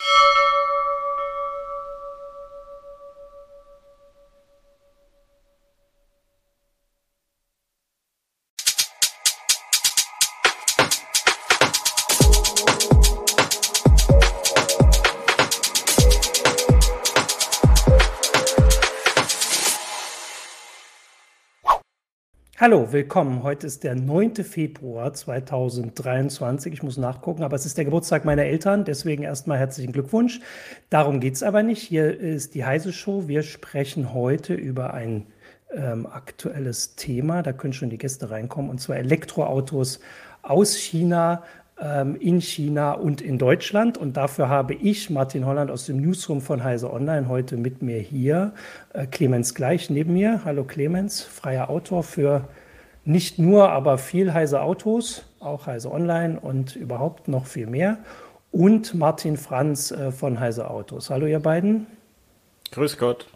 you Hallo, willkommen. Heute ist der 9. Februar 2023. Ich muss nachgucken, aber es ist der Geburtstag meiner Eltern, deswegen erstmal herzlichen Glückwunsch. Darum geht es aber nicht. Hier ist die Heise Show. Wir sprechen heute über ein ähm, aktuelles Thema. Da können schon die Gäste reinkommen, und zwar Elektroautos aus China, in China und in Deutschland. Und dafür habe ich, Martin Holland aus dem Newsroom von Heise Online, heute mit mir hier. Äh, Clemens Gleich neben mir. Hallo Clemens, freier Autor für nicht nur, aber viel Heise Autos, auch Heise Online und überhaupt noch viel mehr. Und Martin Franz äh, von Heise Autos. Hallo ihr beiden. Grüß Gott.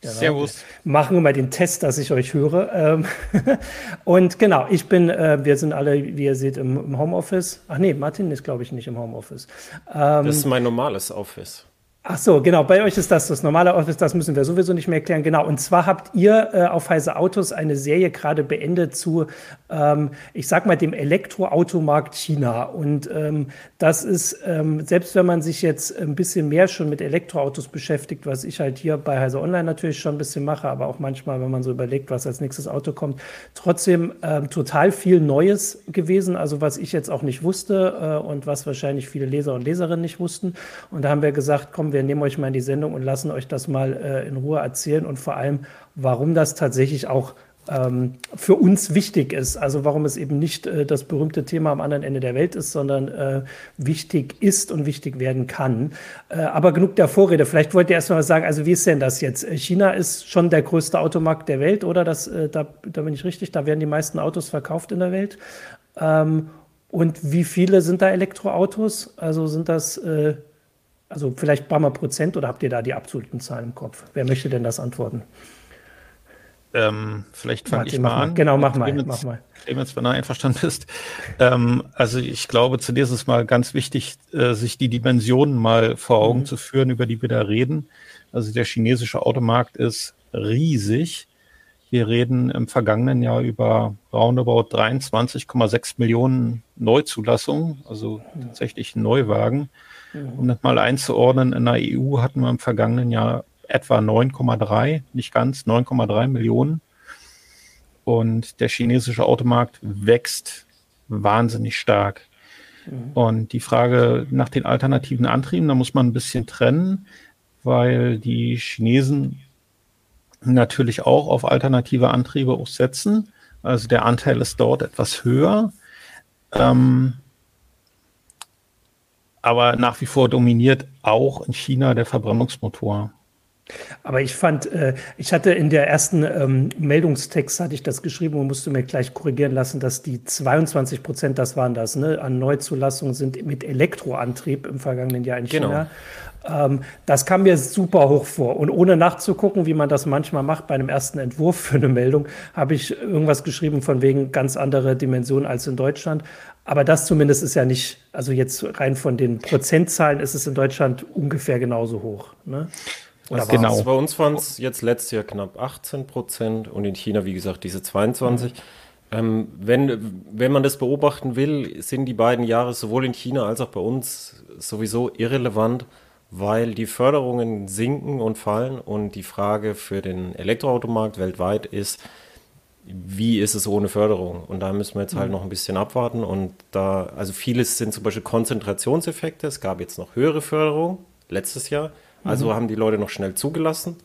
Genau. Servus. Machen wir mal den Test, dass ich euch höre. Ähm, und genau, ich bin, äh, wir sind alle, wie ihr seht, im, Homeoffice. Ach nee, Martin ist, glaube ich, nicht im Homeoffice. Ähm, das ist mein normales Office. Ach so, genau. Bei euch ist das das normale Office, das müssen wir sowieso nicht mehr erklären. Genau. Und zwar habt ihr äh, auf Heise Autos eine Serie gerade beendet zu, ähm, ich sag mal, dem Elektroautomarkt China. Und ähm, das ist, ähm, selbst wenn man sich jetzt ein bisschen mehr schon mit Elektroautos beschäftigt, was ich halt hier bei Heise Online natürlich schon ein bisschen mache, aber auch manchmal, wenn man so überlegt, was als nächstes Auto kommt, trotzdem ähm, total viel Neues gewesen. Also was ich jetzt auch nicht wusste äh, und was wahrscheinlich viele Leser und Leserinnen nicht wussten. Und da haben wir gesagt, komm, wir nehmen euch mal in die Sendung und lassen euch das mal äh, in Ruhe erzählen und vor allem, warum das tatsächlich auch ähm, für uns wichtig ist. Also warum es eben nicht äh, das berühmte Thema am anderen Ende der Welt ist, sondern äh, wichtig ist und wichtig werden kann. Äh, aber genug der Vorrede. Vielleicht wollt ihr erst mal sagen, also wie ist denn das jetzt? Äh, China ist schon der größte Automarkt der Welt, oder? Das, äh, da, da bin ich richtig, da werden die meisten Autos verkauft in der Welt. Ähm, und wie viele sind da Elektroautos? Also sind das äh, also vielleicht ein paar Mal Prozent oder habt ihr da die absoluten Zahlen im Kopf? Wer möchte denn das antworten? Ähm, vielleicht fange ich mal an. Genau, mach mal. Clemens, mach mal. Clemens, wenn du einverstanden bist. Ähm, also ich glaube, zunächst ist mal ganz wichtig, äh, sich die Dimensionen mal vor Augen mhm. zu führen, über die wir da reden. Also der chinesische Automarkt ist riesig. Wir reden im vergangenen Jahr über roundabout 23,6 Millionen Neuzulassungen, also mhm. tatsächlich Neuwagen. Um das mal einzuordnen, in der EU hatten wir im vergangenen Jahr etwa 9,3, nicht ganz, 9,3 Millionen. Und der chinesische Automarkt wächst wahnsinnig stark. Mhm. Und die Frage nach den alternativen Antrieben, da muss man ein bisschen trennen, weil die Chinesen natürlich auch auf alternative Antriebe auch setzen. Also der Anteil ist dort etwas höher. Ähm, aber nach wie vor dominiert auch in China der Verbrennungsmotor. Aber ich fand, äh, ich hatte in der ersten ähm, Meldungstext hatte ich das geschrieben und musste mir gleich korrigieren lassen, dass die 22 Prozent, das waren das, ne, an Neuzulassungen sind mit Elektroantrieb im vergangenen Jahr in China. Genau. Ähm, das kam mir super hoch vor. Und ohne nachzugucken, wie man das manchmal macht bei einem ersten Entwurf für eine Meldung, habe ich irgendwas geschrieben von wegen ganz andere Dimensionen als in Deutschland. Aber das zumindest ist ja nicht, also jetzt rein von den Prozentzahlen ist es in Deutschland ungefähr genauso hoch. Ne? Oder genau. Also bei uns waren es jetzt letztes Jahr knapp 18 Prozent und in China, wie gesagt, diese 22. Mhm. Ähm, wenn, wenn man das beobachten will, sind die beiden Jahre sowohl in China als auch bei uns sowieso irrelevant, weil die Förderungen sinken und fallen und die Frage für den Elektroautomarkt weltweit ist, wie ist es ohne Förderung? Und da müssen wir jetzt halt mhm. noch ein bisschen abwarten. Und da, also vieles sind zum Beispiel Konzentrationseffekte. Es gab jetzt noch höhere Förderung letztes Jahr. Also mhm. haben die Leute noch schnell zugelassen.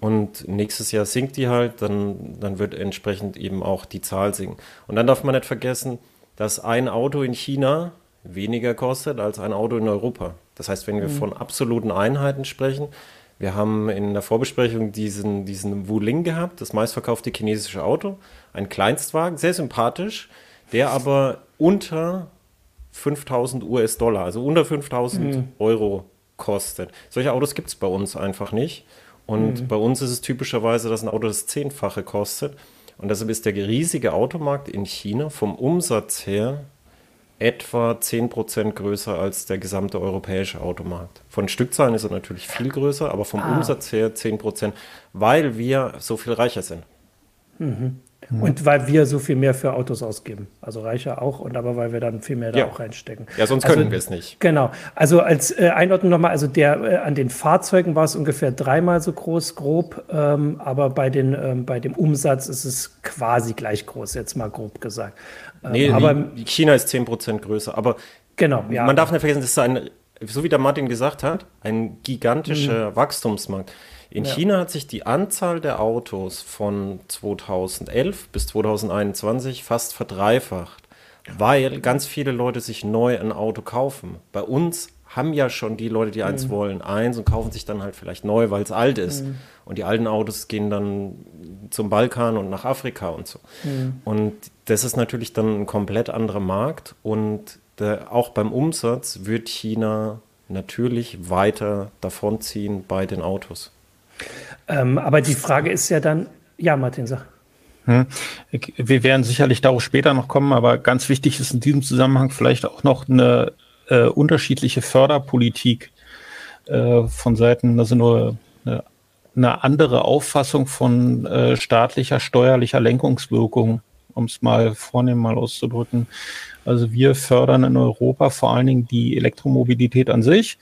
Und nächstes Jahr sinkt die halt, dann, dann wird entsprechend eben auch die Zahl sinken. Und dann darf man nicht vergessen, dass ein Auto in China weniger kostet als ein Auto in Europa. Das heißt, wenn wir mhm. von absoluten Einheiten sprechen, wir haben in der Vorbesprechung diesen, diesen Wuling gehabt, das meistverkaufte chinesische Auto, ein Kleinstwagen, sehr sympathisch, der aber unter 5000 US-Dollar, also unter 5000 mhm. Euro kostet. Solche Autos gibt es bei uns einfach nicht. Und mhm. bei uns ist es typischerweise, dass ein Auto das Zehnfache kostet. Und deshalb ist der riesige Automarkt in China vom Umsatz her etwa 10% größer als der gesamte europäische Automarkt. Von Stückzahlen ist er natürlich viel größer, aber vom ah. Umsatz her 10%, weil wir so viel reicher sind. Mhm. Mhm. Und weil wir so viel mehr für Autos ausgeben. Also reicher auch, und aber weil wir dann viel mehr da ja. auch reinstecken. Ja, sonst also, können wir es nicht. Genau. Also als äh, Einordnung nochmal, also der äh, an den Fahrzeugen war es ungefähr dreimal so groß, grob, ähm, aber bei, den, ähm, bei dem Umsatz ist es quasi gleich groß, jetzt mal grob gesagt. Ähm, nee, aber China ist 10% größer, aber genau, ja. man darf nicht vergessen, das ist ein, so wie der Martin gesagt hat, ein gigantischer mhm. Wachstumsmarkt. In ja. China hat sich die Anzahl der Autos von 2011 bis 2021 fast verdreifacht, weil ganz viele Leute sich neu ein Auto kaufen. Bei uns haben ja schon die Leute, die eins mhm. wollen, eins und kaufen sich dann halt vielleicht neu, weil es alt ist. Mhm. Und die alten Autos gehen dann zum Balkan und nach Afrika und so. Mhm. Und das ist natürlich dann ein komplett anderer Markt. Und der, auch beim Umsatz wird China natürlich weiter davonziehen bei den Autos. Ähm, aber die Frage ist ja dann, ja, Martin, sag. Hm. Wir werden sicherlich darauf später noch kommen, aber ganz wichtig ist in diesem Zusammenhang vielleicht auch noch eine äh, unterschiedliche Förderpolitik äh, von Seiten, also nur eine, eine andere Auffassung von äh, staatlicher, steuerlicher Lenkungswirkung, um es mal vornehm mal auszudrücken. Also wir fördern in Europa vor allen Dingen die Elektromobilität an sich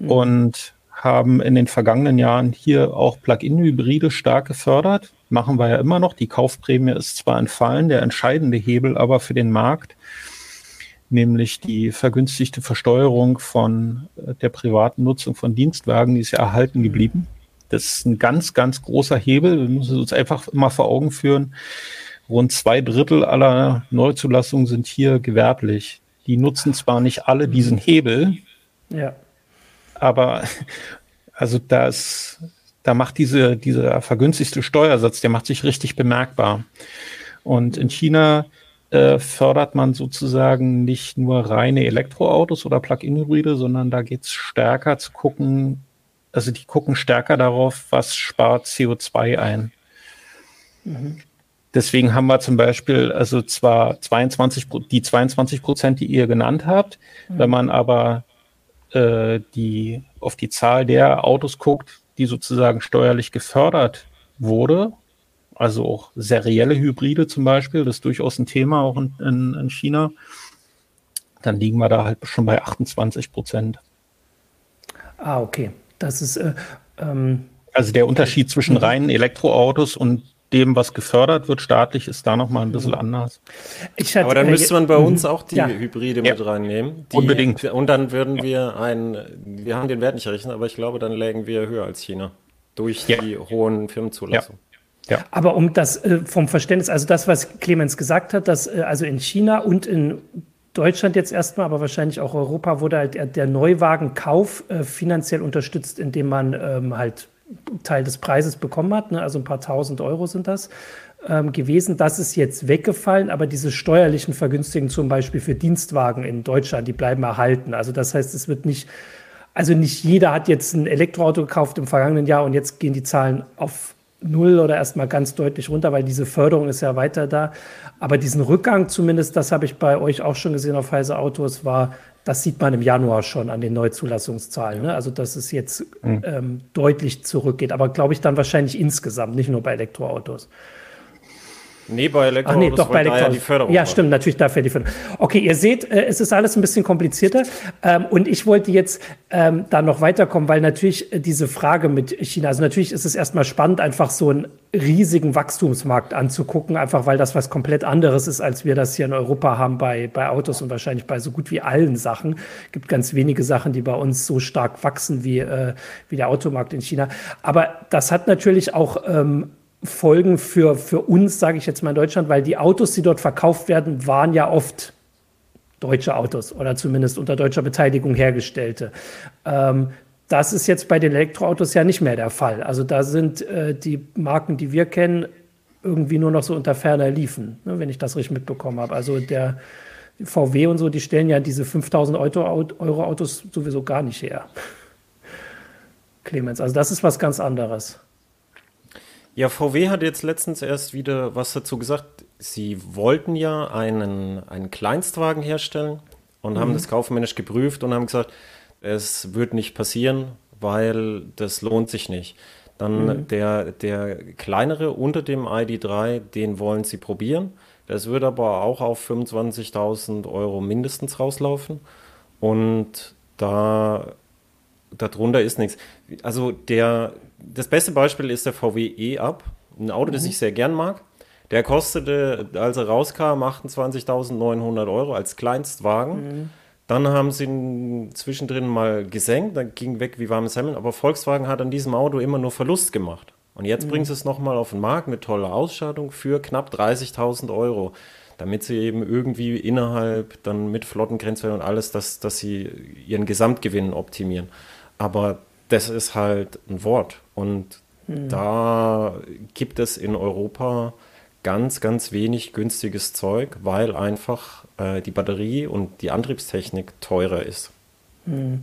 mhm. und haben in den vergangenen Jahren hier auch Plug-in-Hybride stark gefördert. Machen wir ja immer noch. Die Kaufprämie ist zwar entfallen, der entscheidende Hebel aber für den Markt, nämlich die vergünstigte Versteuerung von äh, der privaten Nutzung von Dienstwagen, die ist ja erhalten geblieben. Das ist ein ganz, ganz großer Hebel. Wir müssen uns einfach immer vor Augen führen. Rund zwei Drittel aller Neuzulassungen sind hier gewerblich. Die nutzen zwar nicht alle diesen Hebel, ja aber also das, da macht diese, dieser vergünstigste Steuersatz, der macht sich richtig bemerkbar. Und in China äh, fördert man sozusagen nicht nur reine Elektroautos oder Plug-in-Hybride, sondern da geht es stärker zu gucken, also die gucken stärker darauf, was spart CO2 ein. Mhm. Deswegen haben wir zum Beispiel, also zwar 22, die 22 Prozent, die ihr genannt habt, mhm. wenn man aber äh, die auf die Zahl der Autos guckt, die sozusagen steuerlich gefördert wurde, also auch serielle Hybride zum Beispiel, das ist durchaus ein Thema auch in, in, in China, dann liegen wir da halt schon bei 28 Prozent. Ah, okay. Das ist äh, ähm, also der Unterschied zwischen mhm. reinen Elektroautos und dem, was gefördert wird staatlich, ist da nochmal ein bisschen mhm. anders. Hatte, Aber dann müsste man bei uns mhm. auch die ja. Hybride mit ja. reinnehmen. Die, Unbedingt. Und dann würden wir ein, wir haben den Wert nicht errechnet, aber ich glaube, dann lägen wir höher als China. Durch ja. die hohen Firmenzulassungen. Ja. Aber um das äh, vom Verständnis, also das, was Clemens gesagt hat, dass äh, also in China und in Deutschland jetzt erstmal, aber wahrscheinlich auch Europa wurde halt der Neuwagenkauf äh, finanziell unterstützt, indem man ähm, halt Teil des Preises bekommen hat, ne? also ein paar tausend Euro sind das ähm, gewesen. Das ist jetzt weggefallen, aber diese steuerlichen Vergünstigungen zum Beispiel für Dienstwagen in Deutschland, die bleiben erhalten. Also das heißt, es wird nicht, also nicht jeder hat jetzt ein Elektroauto gekauft im vergangenen Jahr und jetzt gehen die Zahlen auf null oder erstmal ganz deutlich runter, weil diese Förderung ist ja weiter da. Aber diesen Rückgang zumindest, das habe ich bei euch auch schon gesehen auf Heise Autos, war das sieht man im Januar schon an den Neuzulassungszahlen. Ne? Also, dass es jetzt mhm. ähm, deutlich zurückgeht. Aber glaube ich dann wahrscheinlich insgesamt, nicht nur bei Elektroautos. Nee, bei Elektroautos Ach nee, doch bei Elektroautos. die Förderung. Ja, stimmt, natürlich dafür die Förderung. Okay, ihr seht, äh, es ist alles ein bisschen komplizierter. Ähm, und ich wollte jetzt ähm, da noch weiterkommen, weil natürlich äh, diese Frage mit China, also natürlich ist es erstmal spannend, einfach so einen riesigen Wachstumsmarkt anzugucken, einfach weil das was komplett anderes ist, als wir das hier in Europa haben bei, bei Autos und wahrscheinlich bei so gut wie allen Sachen. Es gibt ganz wenige Sachen, die bei uns so stark wachsen wie, äh, wie der Automarkt in China. Aber das hat natürlich auch ähm, Folgen für, für uns, sage ich jetzt mal in Deutschland, weil die Autos, die dort verkauft werden, waren ja oft deutsche Autos oder zumindest unter deutscher Beteiligung hergestellte. Ähm, das ist jetzt bei den Elektroautos ja nicht mehr der Fall. Also da sind äh, die Marken, die wir kennen, irgendwie nur noch so unter ferner liefen, ne, wenn ich das richtig mitbekommen habe. Also der VW und so, die stellen ja diese 5000 Euro Autos sowieso gar nicht her. Clemens, also das ist was ganz anderes. Ja, VW hat jetzt letztens erst wieder was dazu gesagt. Sie wollten ja einen, einen Kleinstwagen herstellen und mhm. haben das kaufmännisch geprüft und haben gesagt, es wird nicht passieren, weil das lohnt sich nicht. Dann mhm. der, der kleinere unter dem ID3, den wollen sie probieren. Das wird aber auch auf 25.000 Euro mindestens rauslaufen. Und da darunter ist nichts. Also der, das beste Beispiel ist der VW E-Up, ein Auto, mhm. das ich sehr gern mag. Der kostete, als er rauskam, 28.900 Euro als Kleinstwagen. Mhm. Dann haben sie ihn zwischendrin mal gesenkt, dann ging weg wie warme Semmeln. Aber Volkswagen hat an diesem Auto immer nur Verlust gemacht. Und jetzt mhm. bringen sie es nochmal auf den Markt mit toller Ausstattung für knapp 30.000 Euro, damit sie eben irgendwie innerhalb dann mit Flottengrenzwerten und alles, dass, dass sie ihren Gesamtgewinn optimieren. Aber das ist halt ein Wort. Und mhm. da gibt es in Europa ganz, ganz wenig günstiges Zeug, weil einfach äh, die Batterie und die Antriebstechnik teurer ist. Hm.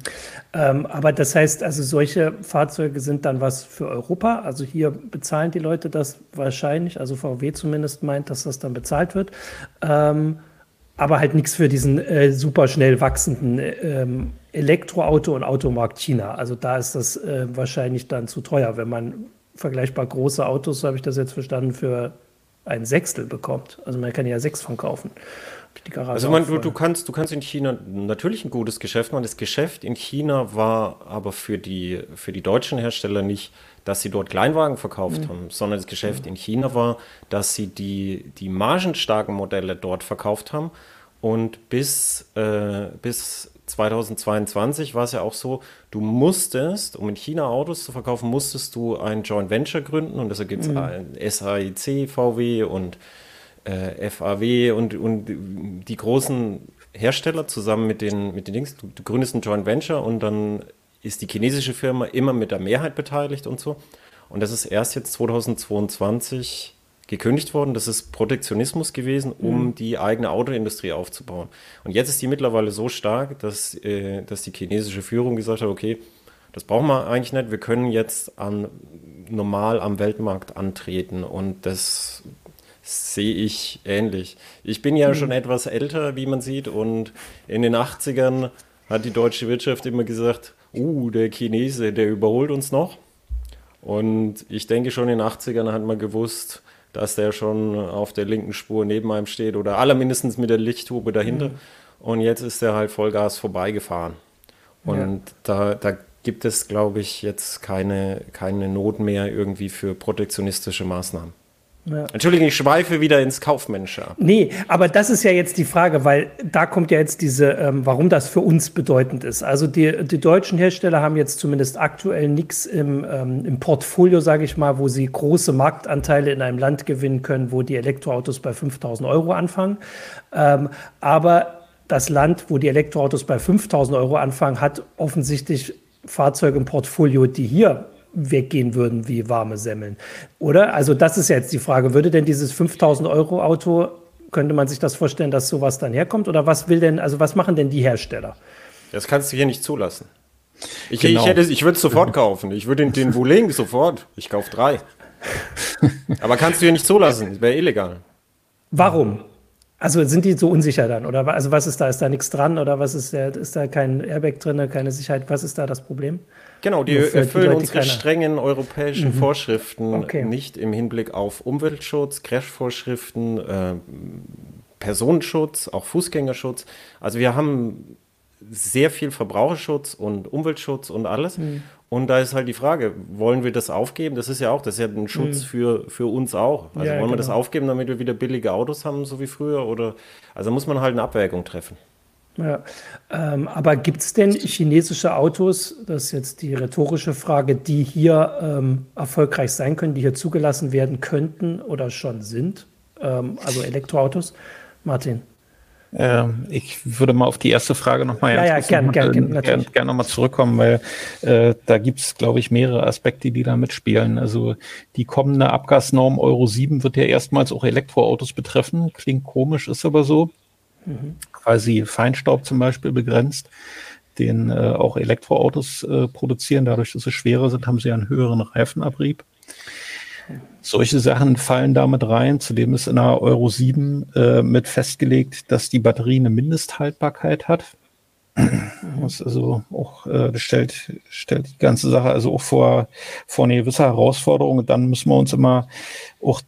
Ähm, aber das heißt, also solche Fahrzeuge sind dann was für Europa. Also hier bezahlen die Leute das wahrscheinlich, also VW zumindest meint, dass das dann bezahlt wird. Ähm, aber halt nichts für diesen äh, super schnell wachsenden ähm, Elektroauto- und Automarkt China. Also da ist das äh, wahrscheinlich dann zu teuer, wenn man vergleichbar große Autos, so habe ich das jetzt verstanden, für ein Sechstel bekommt. Also man kann ja sechs von kaufen. also man, du, du, kannst, du kannst in China natürlich ein gutes Geschäft machen. Das Geschäft in China war aber für die, für die deutschen Hersteller nicht, dass sie dort Kleinwagen verkauft mhm. haben, sondern das Geschäft mhm. in China war, dass sie die, die margenstarken Modelle dort verkauft haben. Und bis, äh, bis 2022 war es ja auch so, du musstest, um in China Autos zu verkaufen, musstest du ein Joint Venture gründen und deshalb gibt es mhm. SAIC, VW und äh, FAW und, und die großen Hersteller zusammen mit den, mit den Dings. Du, du gründest ein Joint Venture und dann ist die chinesische Firma immer mit der Mehrheit beteiligt und so. Und das ist erst jetzt 2022 gekündigt worden. Das ist Protektionismus gewesen, um mhm. die eigene Autoindustrie aufzubauen. Und jetzt ist die mittlerweile so stark, dass, äh, dass die chinesische Führung gesagt hat, okay, das brauchen wir eigentlich nicht. Wir können jetzt an, normal am Weltmarkt antreten. Und das sehe ich ähnlich. Ich bin ja mhm. schon etwas älter, wie man sieht. Und in den 80ern hat die deutsche Wirtschaft immer gesagt, uh, der Chinese, der überholt uns noch. Und ich denke schon in den 80ern hat man gewusst, dass der schon auf der linken Spur neben einem steht oder allermindestens mit der Lichthube dahinter. Mhm. Und jetzt ist er halt Vollgas vorbeigefahren. Und ja. da, da gibt es, glaube ich, jetzt keine, keine Not mehr irgendwie für protektionistische Maßnahmen. Ja. Entschuldigung, ich schweife wieder ins Kaufmännische ab. Nee, aber das ist ja jetzt die Frage, weil da kommt ja jetzt diese, ähm, warum das für uns bedeutend ist. Also die, die deutschen Hersteller haben jetzt zumindest aktuell nichts im, ähm, im Portfolio, sage ich mal, wo sie große Marktanteile in einem Land gewinnen können, wo die Elektroautos bei 5000 Euro anfangen. Ähm, aber das Land, wo die Elektroautos bei 5000 Euro anfangen, hat offensichtlich Fahrzeuge im Portfolio, die hier weggehen würden wie warme Semmeln. Oder? Also das ist jetzt die Frage. Würde denn dieses 5000 Euro Auto, könnte man sich das vorstellen, dass sowas dann herkommt? Oder was will denn, also was machen denn die Hersteller? Das kannst du hier nicht zulassen. Ich, genau. ich, ich würde es sofort kaufen. Ich würde den, den Wuling sofort. Ich kaufe drei. Aber kannst du hier nicht zulassen. Das wäre illegal. Warum? Also sind die so unsicher dann? Oder also was ist da? Ist da nichts dran? Oder was ist, der, ist da kein Airbag drin, keine Sicherheit? Was ist da das Problem? Genau, die erfüllen die unsere strengen europäischen mhm. Vorschriften okay. nicht im Hinblick auf Umweltschutz, Crash-Vorschriften, äh, Personenschutz, auch Fußgängerschutz. Also wir haben sehr viel Verbraucherschutz und Umweltschutz und alles. Mhm. Und da ist halt die Frage, wollen wir das aufgeben? Das ist ja auch, das ist ja ein Schutz mhm. für, für uns auch. Also ja, wollen wir das genau. aufgeben, damit wir wieder billige Autos haben, so wie früher? Oder also muss man halt eine Abwägung treffen. Ja, ähm, aber gibt es denn chinesische Autos, das ist jetzt die rhetorische Frage, die hier ähm, erfolgreich sein können, die hier zugelassen werden könnten oder schon sind? Ähm, also Elektroautos? Martin? Ähm, ich würde mal auf die erste Frage nochmal ja, ja, gern, gern, gern, gern, gern nochmal zurückkommen, weil äh, da gibt es, glaube ich, mehrere Aspekte, die da mitspielen. Also die kommende Abgasnorm Euro 7 wird ja erstmals auch Elektroautos betreffen. Klingt komisch, ist aber so. Mhm. Quasi Feinstaub zum Beispiel begrenzt, den äh, auch Elektroautos äh, produzieren. Dadurch, dass sie schwerer sind, haben sie einen höheren Reifenabrieb. Solche Sachen fallen damit rein. Zudem ist in der Euro 7 äh, mit festgelegt, dass die Batterie eine Mindesthaltbarkeit hat. Das also auch, äh, stellt, stellt die ganze Sache also auch vor, vor eine gewisse Herausforderung. Und dann müssen wir uns immer auch,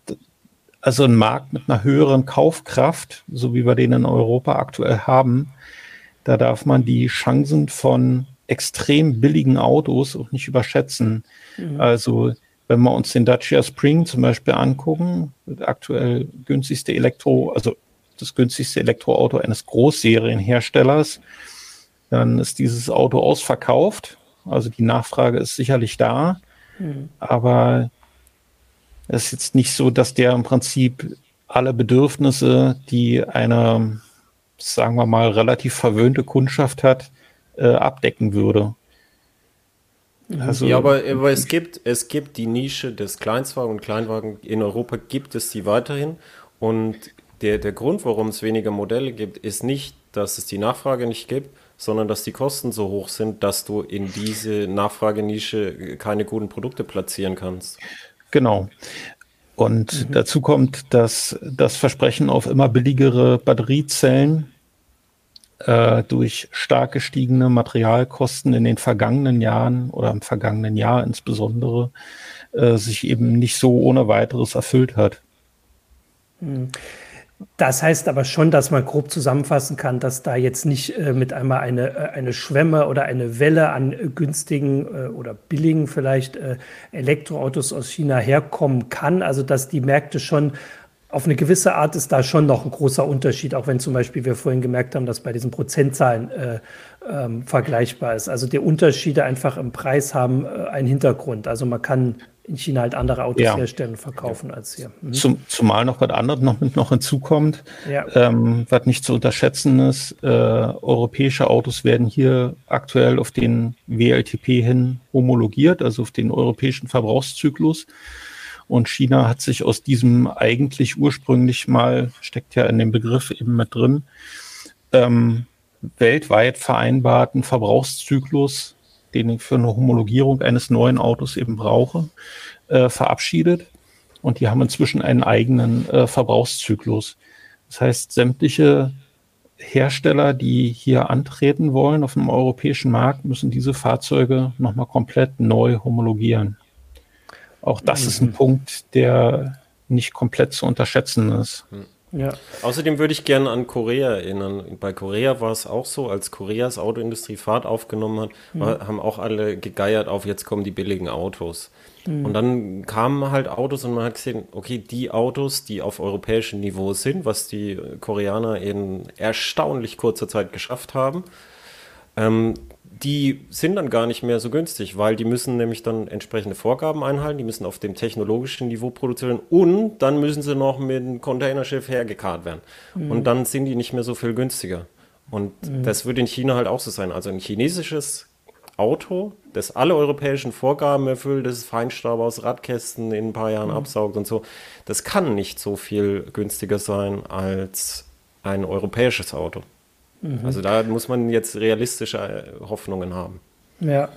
also ein Markt mit einer höheren Kaufkraft, so wie wir den in Europa aktuell haben, da darf man die Chancen von extrem billigen Autos auch nicht überschätzen. Mhm. Also wenn wir uns den Dacia Spring zum Beispiel angucken, aktuell günstigste Elektro, also das günstigste Elektroauto eines Großserienherstellers, dann ist dieses Auto ausverkauft. Also die Nachfrage ist sicherlich da, mhm. aber es ist jetzt nicht so, dass der im Prinzip alle Bedürfnisse, die eine, sagen wir mal, relativ verwöhnte Kundschaft hat, äh, abdecken würde. Also, ja, aber, aber, es, gibt, es gibt die Nische des Kleinstwagen und Kleinwagen. In Europa gibt es sie weiterhin. Und der, der Grund, warum es weniger Modelle gibt, ist nicht, dass es die Nachfrage nicht gibt, sondern dass die Kosten so hoch sind, dass du in diese Nachfragenische keine guten Produkte platzieren kannst. Genau. Und mhm. dazu kommt, dass das Versprechen auf immer billigere Batteriezellen äh, durch stark gestiegene Materialkosten in den vergangenen Jahren oder im vergangenen Jahr insbesondere äh, sich eben nicht so ohne weiteres erfüllt hat. Hm. Das heißt aber schon, dass man grob zusammenfassen kann, dass da jetzt nicht äh, mit einmal eine, äh, eine Schwemme oder eine Welle an äh, günstigen äh, oder billigen vielleicht äh, Elektroautos aus China herkommen kann. Also dass die Märkte schon auf eine gewisse Art ist da schon noch ein großer Unterschied, auch wenn zum Beispiel wir vorhin gemerkt haben, dass bei diesen Prozentzahlen äh, ähm, vergleichbar ist. Also die Unterschiede einfach im Preis haben äh, einen Hintergrund. Also man kann in China halt andere Autos ja. herstellen und verkaufen als hier. Mhm. Zum, zumal noch was anderes noch, noch hinzukommt, ja. ähm, was nicht zu unterschätzen ist. Äh, europäische Autos werden hier aktuell auf den WLTP hin homologiert, also auf den europäischen Verbrauchszyklus. Und China hat sich aus diesem eigentlich ursprünglich mal, steckt ja in dem Begriff eben mit drin, ähm, weltweit vereinbarten Verbrauchszyklus, den ich für eine Homologierung eines neuen Autos eben brauche, äh, verabschiedet. Und die haben inzwischen einen eigenen äh, Verbrauchszyklus. Das heißt, sämtliche Hersteller, die hier antreten wollen auf dem europäischen Markt, müssen diese Fahrzeuge nochmal komplett neu homologieren. Auch das mhm. ist ein Punkt, der nicht komplett zu unterschätzen ist. Hm. Ja. Außerdem würde ich gerne an Korea erinnern. Bei Korea war es auch so, als Koreas Autoindustrie Fahrt aufgenommen hat, mhm. war, haben auch alle gegeiert auf, jetzt kommen die billigen Autos. Mhm. Und dann kamen halt Autos und man hat gesehen, okay, die Autos, die auf europäischem Niveau sind, was die Koreaner in erstaunlich kurzer Zeit geschafft haben, ähm, die sind dann gar nicht mehr so günstig, weil die müssen nämlich dann entsprechende Vorgaben einhalten, die müssen auf dem technologischen Niveau produzieren und dann müssen sie noch mit einem Containerschiff hergekarrt werden. Mhm. Und dann sind die nicht mehr so viel günstiger. Und mhm. das wird in China halt auch so sein. Also ein chinesisches Auto, das alle europäischen Vorgaben erfüllt, das Feinstaub aus Radkästen in ein paar Jahren mhm. absaugt und so, das kann nicht so viel günstiger sein als ein europäisches Auto. Mhm. Also da muss man jetzt realistische äh, Hoffnungen haben. Ja.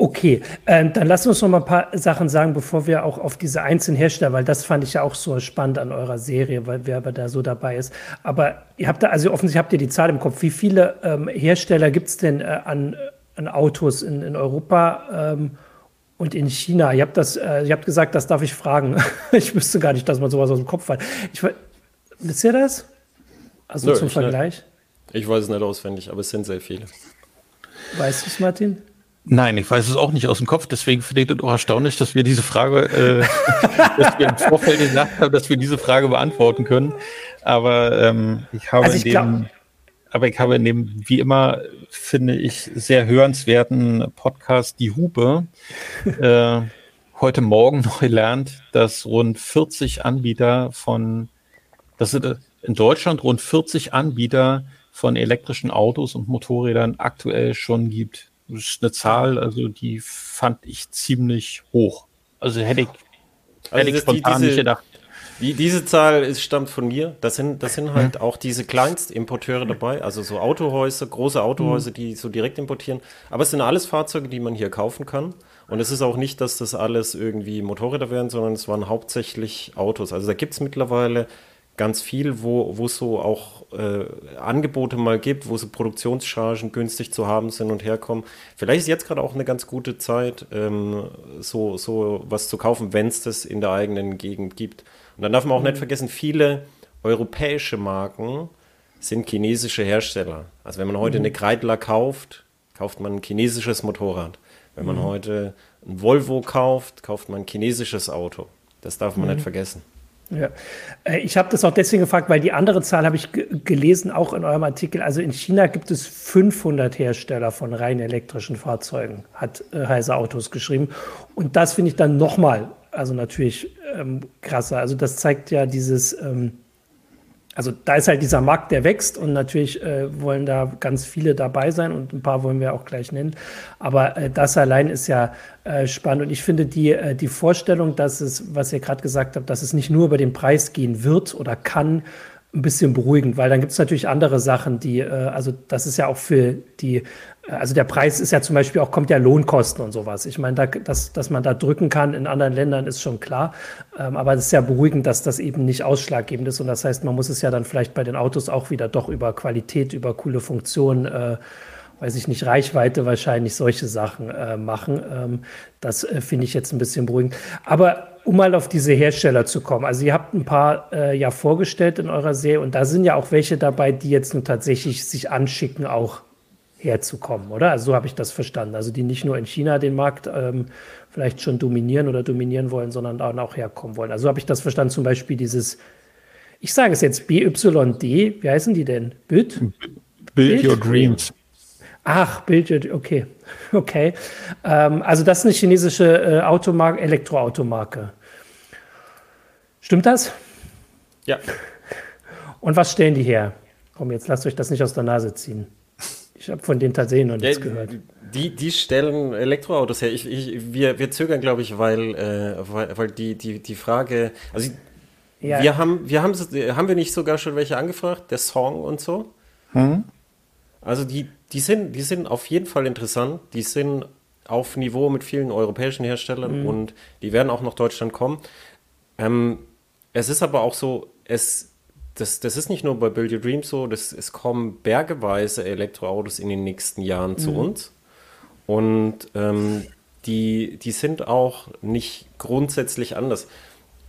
Okay, ähm, dann lassen wir uns noch mal ein paar Sachen sagen, bevor wir auch auf diese einzelnen Hersteller, weil das fand ich ja auch so spannend an eurer Serie, weil wer aber da so dabei ist. Aber ihr habt da, also offensichtlich habt ihr die Zahl im Kopf. Wie viele ähm, Hersteller gibt es denn äh, an, an Autos in, in Europa ähm, und in China? Ihr habt das, äh, ihr habt gesagt, das darf ich fragen. ich wüsste gar nicht, dass man sowas aus dem Kopf hat. Ich, wisst ihr das? Also Nö, zum Vergleich? Nicht. Ich weiß es nicht auswendig, aber es sind sehr viele. Weißt du es, Martin? Nein, ich weiß es auch nicht aus dem Kopf. Deswegen finde ich es auch erstaunlich, dass wir diese Frage, äh, dass wir im Vorfeld gesagt haben, dass wir diese Frage beantworten können. Aber ähm, ich habe also ich in dem, aber ich habe in dem, wie immer, finde ich, sehr hörenswerten Podcast Die Hupe äh, heute Morgen noch gelernt, dass rund 40 Anbieter von, das sind in Deutschland rund 40 Anbieter von elektrischen Autos und Motorrädern aktuell schon gibt. Das ist eine Zahl, also die fand ich ziemlich hoch. Also hätte ich, also hätte ich spontan die, diese, nicht gedacht. Die, diese Zahl ist, stammt von mir. Das sind, das sind halt ja. auch diese Kleinstimporteure dabei, also so Autohäuser, große Autohäuser, mhm. die so direkt importieren. Aber es sind alles Fahrzeuge, die man hier kaufen kann. Und es ist auch nicht, dass das alles irgendwie Motorräder werden, sondern es waren hauptsächlich Autos. Also da gibt es mittlerweile ganz viel, wo es so auch äh, Angebote mal gibt, wo so Produktionschargen günstig zu haben sind und herkommen. Vielleicht ist jetzt gerade auch eine ganz gute Zeit, ähm, so, so was zu kaufen, wenn es das in der eigenen Gegend gibt. Und dann darf man auch mhm. nicht vergessen, viele europäische Marken sind chinesische Hersteller. Also wenn man heute mhm. eine Kreidler kauft, kauft man ein chinesisches Motorrad. Wenn man mhm. heute ein Volvo kauft, kauft man ein chinesisches Auto. Das darf man nicht mhm. vergessen. Ja, äh, ich habe das auch deswegen gefragt, weil die andere Zahl habe ich gelesen, auch in eurem Artikel. Also in China gibt es 500 Hersteller von rein elektrischen Fahrzeugen, hat äh, Heise Autos geschrieben. Und das finde ich dann nochmal, also natürlich ähm, krasser. Also das zeigt ja dieses, ähm, also da ist halt dieser Markt, der wächst und natürlich äh, wollen da ganz viele dabei sein und ein paar wollen wir auch gleich nennen. Aber äh, das allein ist ja äh, spannend und ich finde die, äh, die Vorstellung, dass es, was ihr gerade gesagt habt, dass es nicht nur über den Preis gehen wird oder kann, ein bisschen beruhigend, weil dann gibt es natürlich andere Sachen, die, äh, also das ist ja auch für die, also der Preis ist ja zum Beispiel auch, kommt ja Lohnkosten und sowas. Ich meine, da, dass, dass man da drücken kann in anderen Ländern ist schon klar, ähm, aber es ist ja beruhigend, dass das eben nicht ausschlaggebend ist und das heißt, man muss es ja dann vielleicht bei den Autos auch wieder doch über Qualität, über coole Funktionen, äh, weiß ich nicht, Reichweite wahrscheinlich solche Sachen äh, machen. Ähm, das äh, finde ich jetzt ein bisschen beruhigend. Aber um mal auf diese Hersteller zu kommen. Also ihr habt ein paar äh, ja vorgestellt in eurer Serie und da sind ja auch welche dabei, die jetzt nun tatsächlich sich anschicken, auch herzukommen, oder? Also so habe ich das verstanden. Also die nicht nur in China den Markt ähm, vielleicht schon dominieren oder dominieren wollen, sondern auch herkommen wollen. Also so habe ich das verstanden. Zum Beispiel dieses, ich sage es jetzt BYD, wie heißen die denn? Build? Build Your Dreams. Ach, Build okay. Okay. Ähm, also das ist eine chinesische äh, Automarke, Elektroautomarke. Stimmt das? Ja. Und was stellen die her? Komm, jetzt lasst euch das nicht aus der Nase ziehen. Ich habe von denen tatsächlich noch nichts ja, gehört. Die, die stellen Elektroautos her. Ich, ich, wir, wir zögern, glaube ich, weil, äh, weil, weil, die, die, die Frage, also ja. wir haben, wir haben, haben wir nicht sogar schon welche angefragt, der Song und so? Hm? Also die, die, sind, die sind auf jeden Fall interessant. Die sind auf Niveau mit vielen europäischen Herstellern mhm. und die werden auch nach Deutschland kommen. Ähm, es ist aber auch so, es, das, das ist nicht nur bei Build Your Dreams so, das, es kommen bergeweise Elektroautos in den nächsten Jahren mhm. zu uns. Und ähm, die, die sind auch nicht grundsätzlich anders.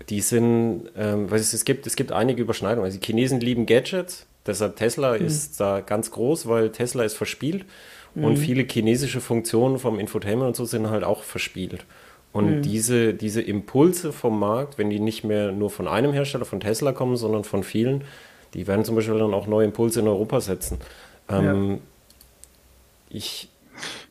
Die sind, ähm, weil es, es, gibt, es gibt einige Überschneidungen. Also die Chinesen lieben Gadgets, deshalb Tesla mhm. ist da ganz groß, weil Tesla ist verspielt mhm. und viele chinesische Funktionen vom Infotainment und so sind halt auch verspielt. Und mhm. diese, diese Impulse vom Markt, wenn die nicht mehr nur von einem Hersteller, von Tesla kommen, sondern von vielen, die werden zum Beispiel dann auch neue Impulse in Europa setzen. Ähm, ja. Ich,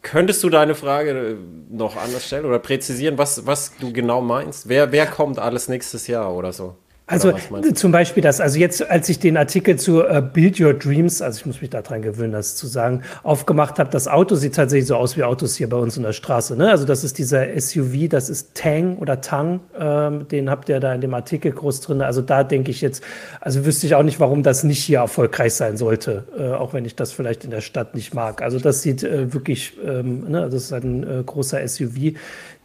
könntest du deine Frage noch anders stellen oder präzisieren, was, was du genau meinst? Wer, wer kommt alles nächstes Jahr oder so? Also zum Beispiel das, also jetzt, als ich den Artikel zu uh, Build Your Dreams, also ich muss mich daran gewöhnen, das zu sagen, aufgemacht habe, das Auto sieht tatsächlich so aus wie Autos hier bei uns in der Straße. Ne? Also das ist dieser SUV, das ist Tang oder Tang, ähm, den habt ihr da in dem Artikel groß drin. Also da denke ich jetzt, also wüsste ich auch nicht, warum das nicht hier erfolgreich sein sollte, äh, auch wenn ich das vielleicht in der Stadt nicht mag. Also das sieht äh, wirklich, ähm, ne, das ist ein äh, großer SUV,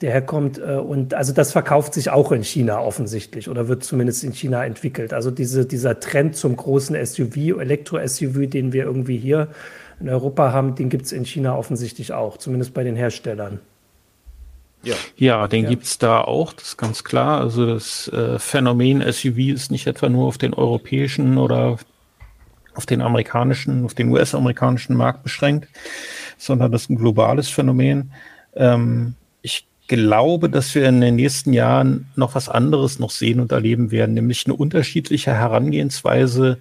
der herkommt. Äh, und also das verkauft sich auch in China offensichtlich oder wird zumindest in China entwickelt. Also diese, dieser Trend zum großen SUV, Elektro-SUV, den wir irgendwie hier in Europa haben, den gibt es in China offensichtlich auch, zumindest bei den Herstellern. Ja, ja den ja. gibt es da auch, das ist ganz klar. Also das äh, Phänomen SUV ist nicht etwa nur auf den europäischen oder auf den amerikanischen, auf den US-amerikanischen Markt beschränkt, sondern das ist ein globales Phänomen. Ähm, glaube, dass wir in den nächsten Jahren noch was anderes noch sehen und erleben werden, nämlich eine unterschiedliche Herangehensweise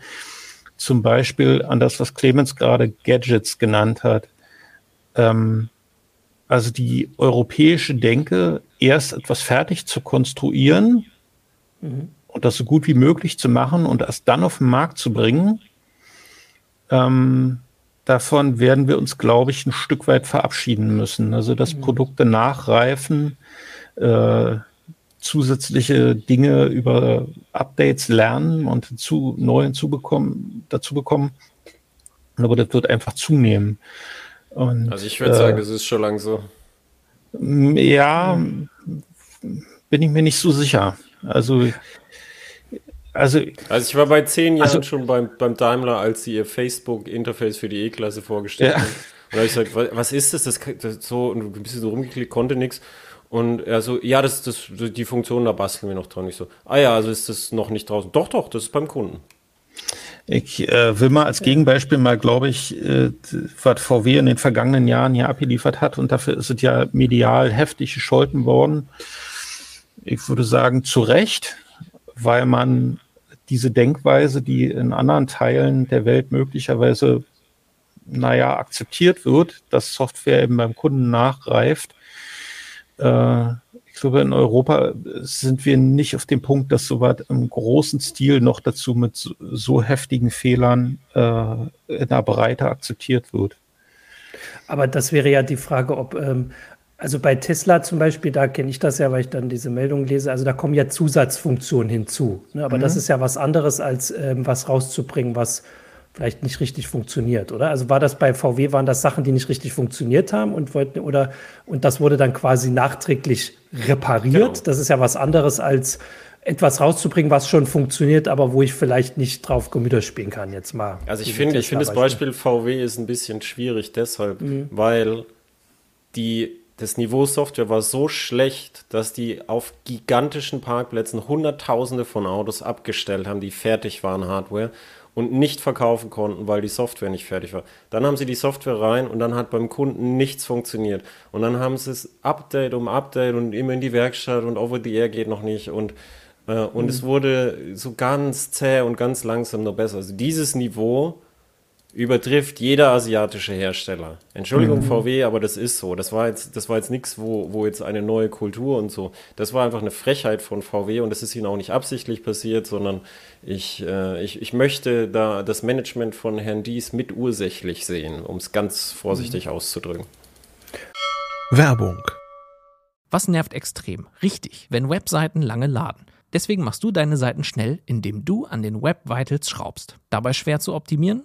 zum Beispiel an das, was Clemens gerade Gadgets genannt hat. Ähm, also die europäische Denke, erst etwas fertig zu konstruieren mhm. und das so gut wie möglich zu machen und das dann auf den Markt zu bringen, ähm, davon werden wir uns, glaube ich, ein Stück weit verabschieden müssen. Also dass mhm. Produkte nachreifen, äh, zusätzliche Dinge über Updates lernen und zu neu hinzubekommen, dazu bekommen. Aber das wird einfach zunehmen. Und, also ich würde äh, sagen, es ist schon lang so. Ja, bin ich mir nicht so sicher. Also also, also ich war bei zehn Jahren also, schon beim, beim Daimler, als sie ihr Facebook-Interface für die E-Klasse vorgestellt ja. haben. Und da habe ich gesagt, was ist das? Das, das so, und ein bisschen so rumgeklickt, konnte nichts. Und er so, ja, das, das, die Funktion, da basteln wir noch dran. Ich so, ah ja, also ist das noch nicht draußen. Doch, doch, das ist beim Kunden. Ich äh, will mal als Gegenbeispiel mal, glaube ich, äh, was VW in den vergangenen Jahren hier abgeliefert hat und dafür ist es ja medial heftig gescholten worden. Ich würde sagen, zu Recht, weil man diese Denkweise, die in anderen Teilen der Welt möglicherweise, naja, akzeptiert wird, dass Software eben beim Kunden nachreift, äh, ich glaube, in Europa sind wir nicht auf dem Punkt, dass sowas im großen Stil noch dazu mit so, so heftigen Fehlern äh, in der Breite akzeptiert wird. Aber das wäre ja die Frage, ob, ähm, also bei Tesla zum Beispiel, da kenne ich das ja, weil ich dann diese Meldung lese, also da kommen ja Zusatzfunktionen hinzu. Ne? Aber mhm. das ist ja was anderes, als ähm, was rauszubringen, was vielleicht nicht richtig funktioniert, oder? Also war das bei VW, waren das Sachen, die nicht richtig funktioniert haben und wollten, oder, und das wurde dann quasi nachträglich repariert. Genau. Das ist ja was anderes als etwas rauszubringen, was schon funktioniert, aber wo ich vielleicht nicht drauf Gemüter spielen kann, jetzt mal. Also ich finde, ich finde das Beispiel VW ist ein bisschen schwierig deshalb, mhm. weil die das Niveau Software war so schlecht, dass die auf gigantischen Parkplätzen Hunderttausende von Autos abgestellt haben, die fertig waren, Hardware und nicht verkaufen konnten, weil die Software nicht fertig war. Dann haben sie die Software rein und dann hat beim Kunden nichts funktioniert. Und dann haben sie es Update um Update und immer in die Werkstatt und over the air geht noch nicht und äh, und mhm. es wurde so ganz zäh und ganz langsam noch besser. Also dieses Niveau übertrifft jeder asiatische Hersteller. Entschuldigung, mhm. VW, aber das ist so. Das war jetzt, das war jetzt nichts, wo, wo jetzt eine neue Kultur und so. Das war einfach eine Frechheit von VW und das ist ihnen auch nicht absichtlich passiert, sondern ich, äh, ich, ich möchte da das Management von Herrn Dies mitursächlich sehen, um es ganz vorsichtig mhm. auszudrücken. Werbung. Was nervt extrem? Richtig, wenn Webseiten lange laden. Deswegen machst du deine Seiten schnell, indem du an den Web Vitals schraubst. Dabei schwer zu optimieren?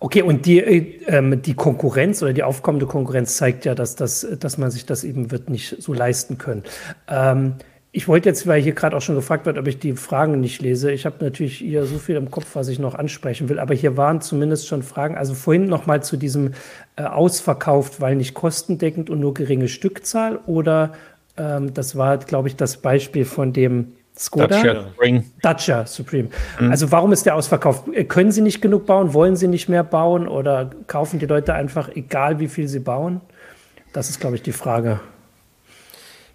okay, und die, äh, ähm, die Konkurrenz oder die aufkommende Konkurrenz zeigt ja, dass, das, dass man sich das eben wird nicht so leisten können. Ähm, ich wollte jetzt, weil hier gerade auch schon gefragt wird, ob ich die Fragen nicht lese. Ich habe natürlich hier so viel im Kopf, was ich noch ansprechen will, aber hier waren zumindest schon Fragen. Also vorhin noch mal zu diesem äh, ausverkauft, weil nicht kostendeckend und nur geringe Stückzahl oder ähm, das war, glaube ich, das Beispiel von dem Skoda? Dacia Supreme. Dacia Supreme. Mhm. Also warum ist der ausverkauft? Können Sie nicht genug bauen? Wollen Sie nicht mehr bauen? Oder kaufen die Leute einfach, egal wie viel sie bauen? Das ist, glaube ich, die Frage.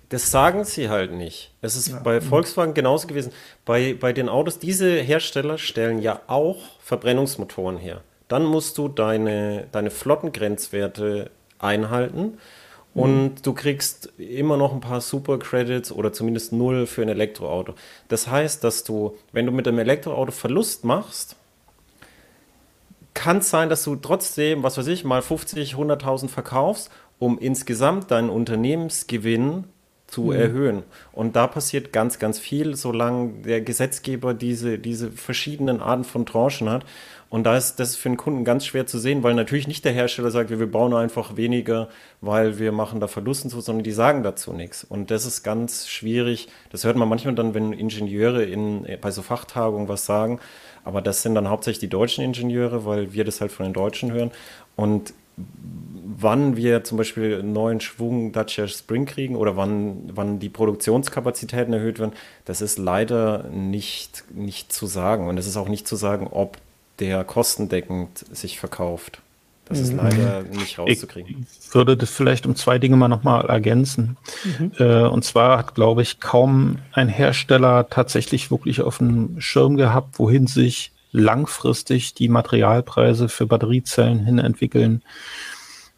Das sagen sie halt nicht. Es ist ja. bei Volkswagen genauso gewesen. Bei, bei den Autos, diese Hersteller stellen ja auch Verbrennungsmotoren her. Dann musst du deine, deine Flottengrenzwerte einhalten. Und mhm. du kriegst immer noch ein paar Super Credits oder zumindest null für ein Elektroauto. Das heißt, dass du, wenn du mit dem Elektroauto Verlust machst, kann es sein, dass du trotzdem, was weiß ich, mal 50, 100.000 verkaufst, um insgesamt deinen Unternehmensgewinn zu mhm. erhöhen. Und da passiert ganz, ganz viel, solange der Gesetzgeber diese, diese verschiedenen Arten von Tranchen hat. Und da ist das für einen Kunden ganz schwer zu sehen, weil natürlich nicht der Hersteller sagt, wir bauen einfach weniger, weil wir machen da Verlusten zu, sondern die sagen dazu nichts. Und das ist ganz schwierig. Das hört man manchmal dann, wenn Ingenieure in, bei so Fachtagungen was sagen. Aber das sind dann hauptsächlich die deutschen Ingenieure, weil wir das halt von den Deutschen hören. Und wann wir zum Beispiel einen neuen Schwung Dacia Spring kriegen oder wann, wann die Produktionskapazitäten erhöht werden, das ist leider nicht, nicht zu sagen. Und es ist auch nicht zu sagen, ob der kostendeckend sich verkauft. Das ist mhm. leider nicht rauszukriegen. Ich würde das vielleicht um zwei Dinge mal nochmal ergänzen. Mhm. Äh, und zwar hat, glaube ich, kaum ein Hersteller tatsächlich wirklich auf dem Schirm gehabt, wohin sich langfristig die Materialpreise für Batteriezellen hin entwickeln.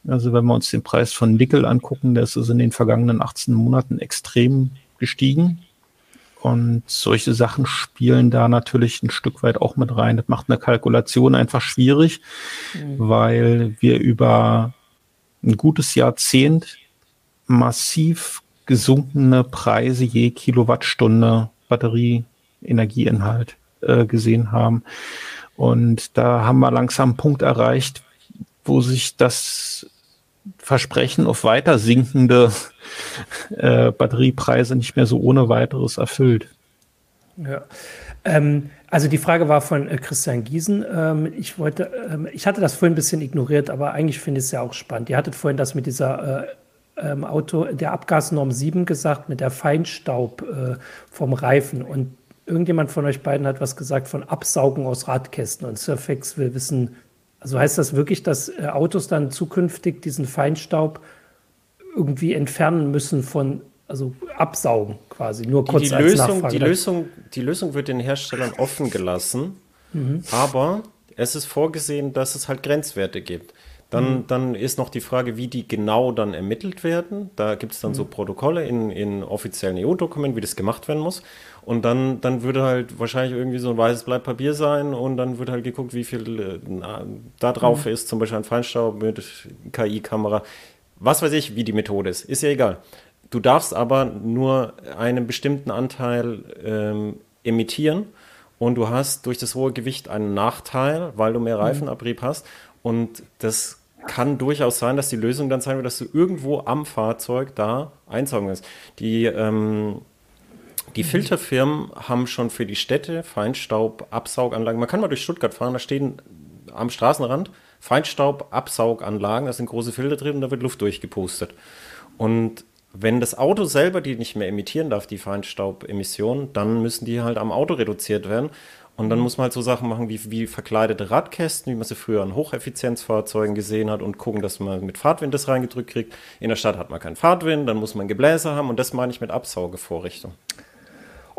Also wenn wir uns den Preis von Nickel angucken, der ist in den vergangenen 18 Monaten extrem gestiegen. Und solche Sachen spielen da natürlich ein Stück weit auch mit rein. Das macht eine Kalkulation einfach schwierig, mhm. weil wir über ein gutes Jahrzehnt massiv gesunkene Preise je Kilowattstunde Batterieenergieinhalt äh, gesehen haben. Und da haben wir langsam einen Punkt erreicht, wo sich das Versprechen auf weiter sinkende äh, Batteriepreise nicht mehr so ohne weiteres erfüllt. Ja. Ähm, also die Frage war von äh, Christian Giesen. Ähm, ich wollte, ähm, ich hatte das vorhin ein bisschen ignoriert, aber eigentlich finde ich es ja auch spannend. Ihr hattet vorhin das mit dieser äh, ähm, Auto, der Abgasnorm 7 gesagt, mit der Feinstaub äh, vom Reifen. Und irgendjemand von euch beiden hat was gesagt von Absaugen aus Radkästen. Und Surfex will wissen, also heißt das wirklich, dass äh, Autos dann zukünftig diesen Feinstaub irgendwie entfernen müssen von, also absaugen quasi, nur kurz die, die als Lösung, Die Lösung, die Lösung wird den Herstellern offen gelassen, mhm. aber es ist vorgesehen, dass es halt Grenzwerte gibt. Dann, mhm. dann ist noch die Frage, wie die genau dann ermittelt werden. Da gibt es dann mhm. so Protokolle in, in offiziellen EU-Dokumenten, wie das gemacht werden muss. Und dann, dann würde halt wahrscheinlich irgendwie so ein weißes Blatt Papier sein und dann wird halt geguckt, wie viel äh, da drauf mhm. ist, zum Beispiel ein Feinstaub mit KI-Kamera. Was weiß ich, wie die Methode ist. Ist ja egal. Du darfst aber nur einen bestimmten Anteil ähm, emittieren und du hast durch das hohe Gewicht einen Nachteil, weil du mehr mhm. Reifenabrieb hast. Und das kann durchaus sein, dass die Lösung dann sein wird, dass du irgendwo am Fahrzeug da einsaugen wirst. Die, ähm, die Filterfirmen haben schon für die Städte Feinstaubabsauganlagen. Man kann mal durch Stuttgart fahren, da stehen am Straßenrand Feinstaubabsauganlagen, da sind große Filter drin und da wird Luft durchgepustet. Und wenn das Auto selber die nicht mehr emittieren darf, die Feinstaubemissionen, dann müssen die halt am Auto reduziert werden. Und dann muss man halt so Sachen machen wie, wie verkleidete Radkästen, wie man sie früher an Hocheffizienzfahrzeugen gesehen hat und gucken, dass man mit Fahrtwind das reingedrückt kriegt. In der Stadt hat man keinen Fahrtwind, dann muss man Gebläse haben und das meine ich mit Absaugevorrichtung.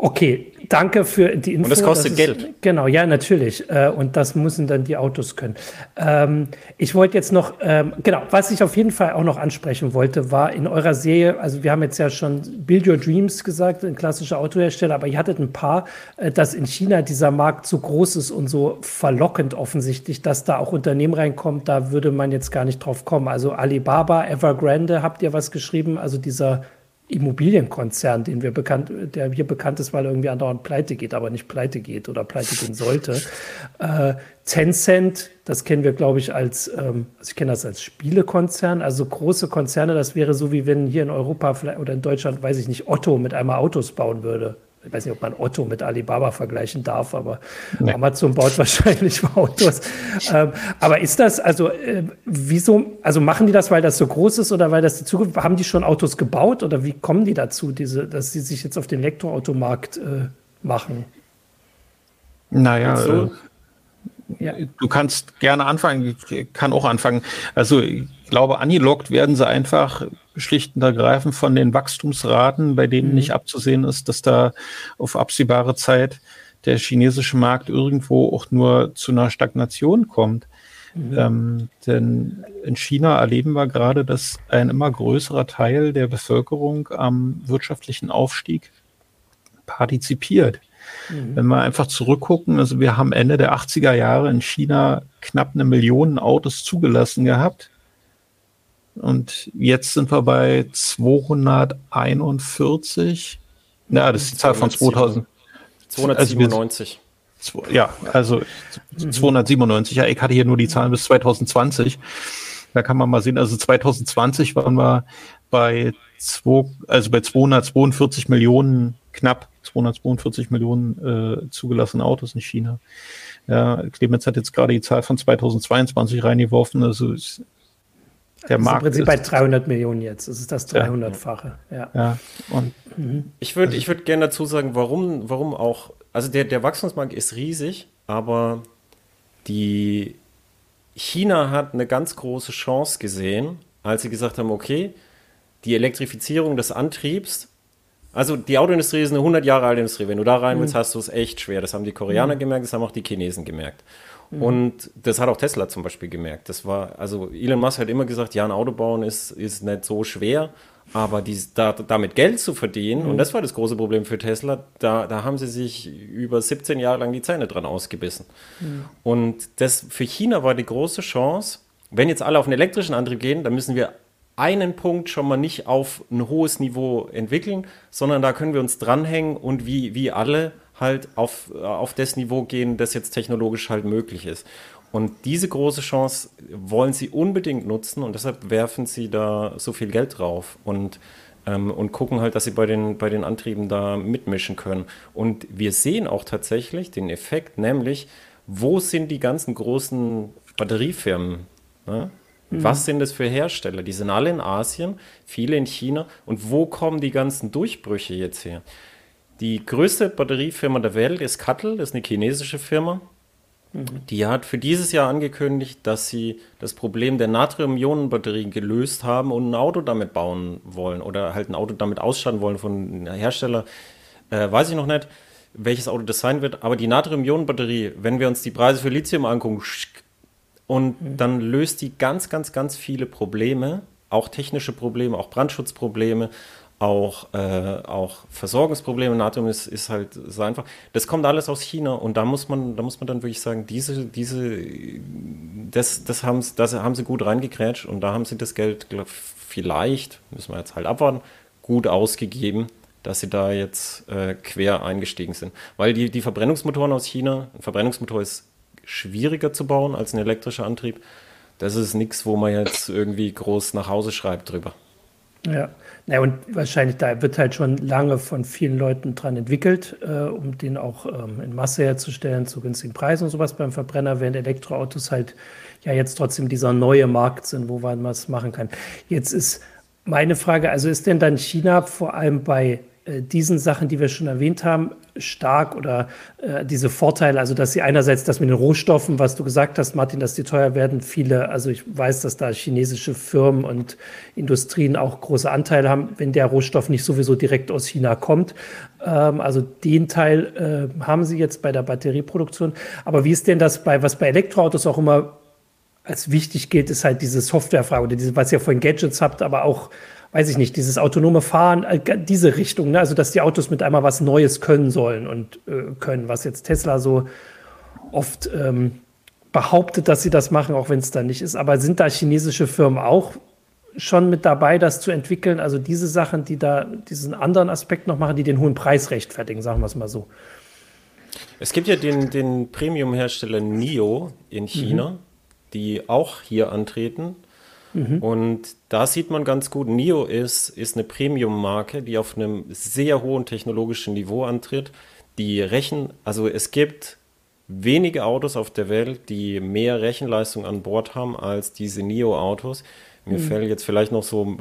Okay, danke für die Info. Und das kostet das ist, Geld. Genau, ja, natürlich. Äh, und das müssen dann die Autos können. Ähm, ich wollte jetzt noch, ähm, genau, was ich auf jeden Fall auch noch ansprechen wollte, war in eurer Serie, also wir haben jetzt ja schon Build Your Dreams gesagt, ein klassischer Autohersteller, aber ihr hattet ein paar, äh, dass in China dieser Markt so groß ist und so verlockend offensichtlich, dass da auch Unternehmen reinkommt, da würde man jetzt gar nicht drauf kommen. Also Alibaba, Evergrande habt ihr was geschrieben, also dieser Immobilienkonzern, den wir bekannt, der hier bekannt ist, weil er irgendwie andauernd pleite geht, aber nicht pleite geht oder pleite gehen sollte. Äh, Tencent, das kennen wir, glaube ich, als, ähm, also ich kenne das als Spielekonzern, also große Konzerne, das wäre so, wie wenn hier in Europa oder in Deutschland, weiß ich nicht, Otto mit einmal Autos bauen würde ich weiß nicht, ob man Otto mit Alibaba vergleichen darf, aber nee. Amazon baut wahrscheinlich Autos. ähm, aber ist das, also äh, wieso, also machen die das, weil das so groß ist oder weil das die Zukunft, haben die schon Autos gebaut oder wie kommen die dazu, diese, dass sie sich jetzt auf den Elektroautomarkt äh, machen? Naja, so, äh, ja. du kannst gerne anfangen, ich kann auch anfangen. Also ich glaube, angelockt werden sie einfach schlicht und ergreifend von den Wachstumsraten, bei denen mhm. nicht abzusehen ist, dass da auf absehbare Zeit der chinesische Markt irgendwo auch nur zu einer Stagnation kommt. Mhm. Ähm, denn in China erleben wir gerade, dass ein immer größerer Teil der Bevölkerung am wirtschaftlichen Aufstieg partizipiert. Mhm. Wenn wir einfach zurückgucken, also wir haben Ende der 80er Jahre in China knapp eine Million Autos zugelassen gehabt. Und jetzt sind wir bei 241. Ja, das ist die Zahl von 2000. 297. Also, ja, also 297. Ja, ich hatte hier nur die Zahlen bis 2020. Da kann man mal sehen, also 2020 waren wir bei, zwei, also bei 242 Millionen, knapp 242 Millionen äh, zugelassene Autos in China. Ja, Clemens hat jetzt gerade die Zahl von 2022 reingeworfen. Also der also Markt im Prinzip ist bei 300 Millionen jetzt. Das ist das 300-fache. Ja. ja. Und mhm. ich würde ich würd gerne dazu sagen, warum, warum auch, also der, der Wachstumsmarkt ist riesig, aber die China hat eine ganz große Chance gesehen, als sie gesagt haben, okay, die Elektrifizierung des Antriebs, also die Autoindustrie ist eine 100 Jahre alte Industrie. Wenn du da rein willst, mhm. hast du es echt schwer. Das haben die Koreaner mhm. gemerkt, das haben auch die Chinesen gemerkt. Mhm. Und das hat auch Tesla zum Beispiel gemerkt. Das war, also Elon Musk hat immer gesagt, ja, ein Auto bauen ist, ist nicht so schwer, aber die, da, damit Geld zu verdienen, mhm. und das war das große Problem für Tesla, da, da haben sie sich über 17 Jahre lang die Zähne dran ausgebissen. Mhm. Und das für China war die große Chance, wenn jetzt alle auf einen elektrischen Antrieb gehen, dann müssen wir einen Punkt schon mal nicht auf ein hohes Niveau entwickeln, sondern da können wir uns dranhängen und wie, wie alle halt auf, auf das Niveau gehen, das jetzt technologisch halt möglich ist. Und diese große Chance wollen sie unbedingt nutzen und deshalb werfen sie da so viel Geld drauf und, ähm, und gucken halt, dass sie bei den, bei den Antrieben da mitmischen können. Und wir sehen auch tatsächlich den Effekt, nämlich, wo sind die ganzen großen Batteriefirmen? Ne? Mhm. Was sind das für Hersteller? Die sind alle in Asien, viele in China. Und wo kommen die ganzen Durchbrüche jetzt her? Die größte Batteriefirma der Welt ist Cuttle, das ist eine chinesische Firma. Mhm. Die hat für dieses Jahr angekündigt, dass sie das Problem der Natrium-Ionen-Batterien gelöst haben und ein Auto damit bauen wollen oder halt ein Auto damit ausstatten wollen von einem Hersteller. Äh, weiß ich noch nicht, welches Auto das sein wird, aber die Natrium-Ionen-Batterie, wenn wir uns die Preise für Lithium angucken, und mhm. dann löst die ganz, ganz, ganz viele Probleme, auch technische Probleme, auch Brandschutzprobleme, auch, äh, auch Versorgungsprobleme. Natrium ist, ist halt so einfach. Das kommt alles aus China und da muss man, da muss man dann wirklich sagen, diese, diese, das, das, haben, das haben sie gut reingekrätscht und da haben sie das Geld glaub, vielleicht, müssen wir jetzt halt abwarten, gut ausgegeben, dass sie da jetzt äh, quer eingestiegen sind. Weil die, die Verbrennungsmotoren aus China, ein Verbrennungsmotor ist schwieriger zu bauen als ein elektrischer Antrieb. Das ist nichts, wo man jetzt irgendwie groß nach Hause schreibt drüber. Ja, ja, und wahrscheinlich da wird halt schon lange von vielen Leuten dran entwickelt, äh, um den auch ähm, in Masse herzustellen, zu günstigen Preisen und sowas beim Verbrenner, während Elektroautos halt ja jetzt trotzdem dieser neue Markt sind, wo man was machen kann. Jetzt ist meine Frage, also ist denn dann China vor allem bei diesen Sachen, die wir schon erwähnt haben, stark oder äh, diese Vorteile, also dass sie einerseits das mit den Rohstoffen, was du gesagt hast, Martin, dass die teuer werden, viele, also ich weiß, dass da chinesische Firmen und Industrien auch große Anteile haben, wenn der Rohstoff nicht sowieso direkt aus China kommt. Ähm, also den Teil äh, haben sie jetzt bei der Batterieproduktion. Aber wie ist denn das bei, was bei Elektroautos auch immer als wichtig gilt, ist halt diese Softwarefrage oder diese, was ihr vorhin Gadgets habt, aber auch weiß ich nicht, dieses autonome Fahren, äh, diese Richtung, ne? also dass die Autos mit einmal was Neues können sollen und äh, können, was jetzt Tesla so oft ähm, behauptet, dass sie das machen, auch wenn es da nicht ist. Aber sind da chinesische Firmen auch schon mit dabei, das zu entwickeln? Also diese Sachen, die da diesen anderen Aspekt noch machen, die den hohen Preis rechtfertigen, sagen wir es mal so. Es gibt ja den, den Premium-Hersteller NIO in China, mhm. die auch hier antreten Mhm. Und da sieht man ganz gut, NIO ist, ist eine Premium-Marke, die auf einem sehr hohen technologischen Niveau antritt. Die Rechen, also es gibt wenige Autos auf der Welt, die mehr Rechenleistung an Bord haben als diese NIO-Autos. Mir mhm. fällt jetzt vielleicht noch so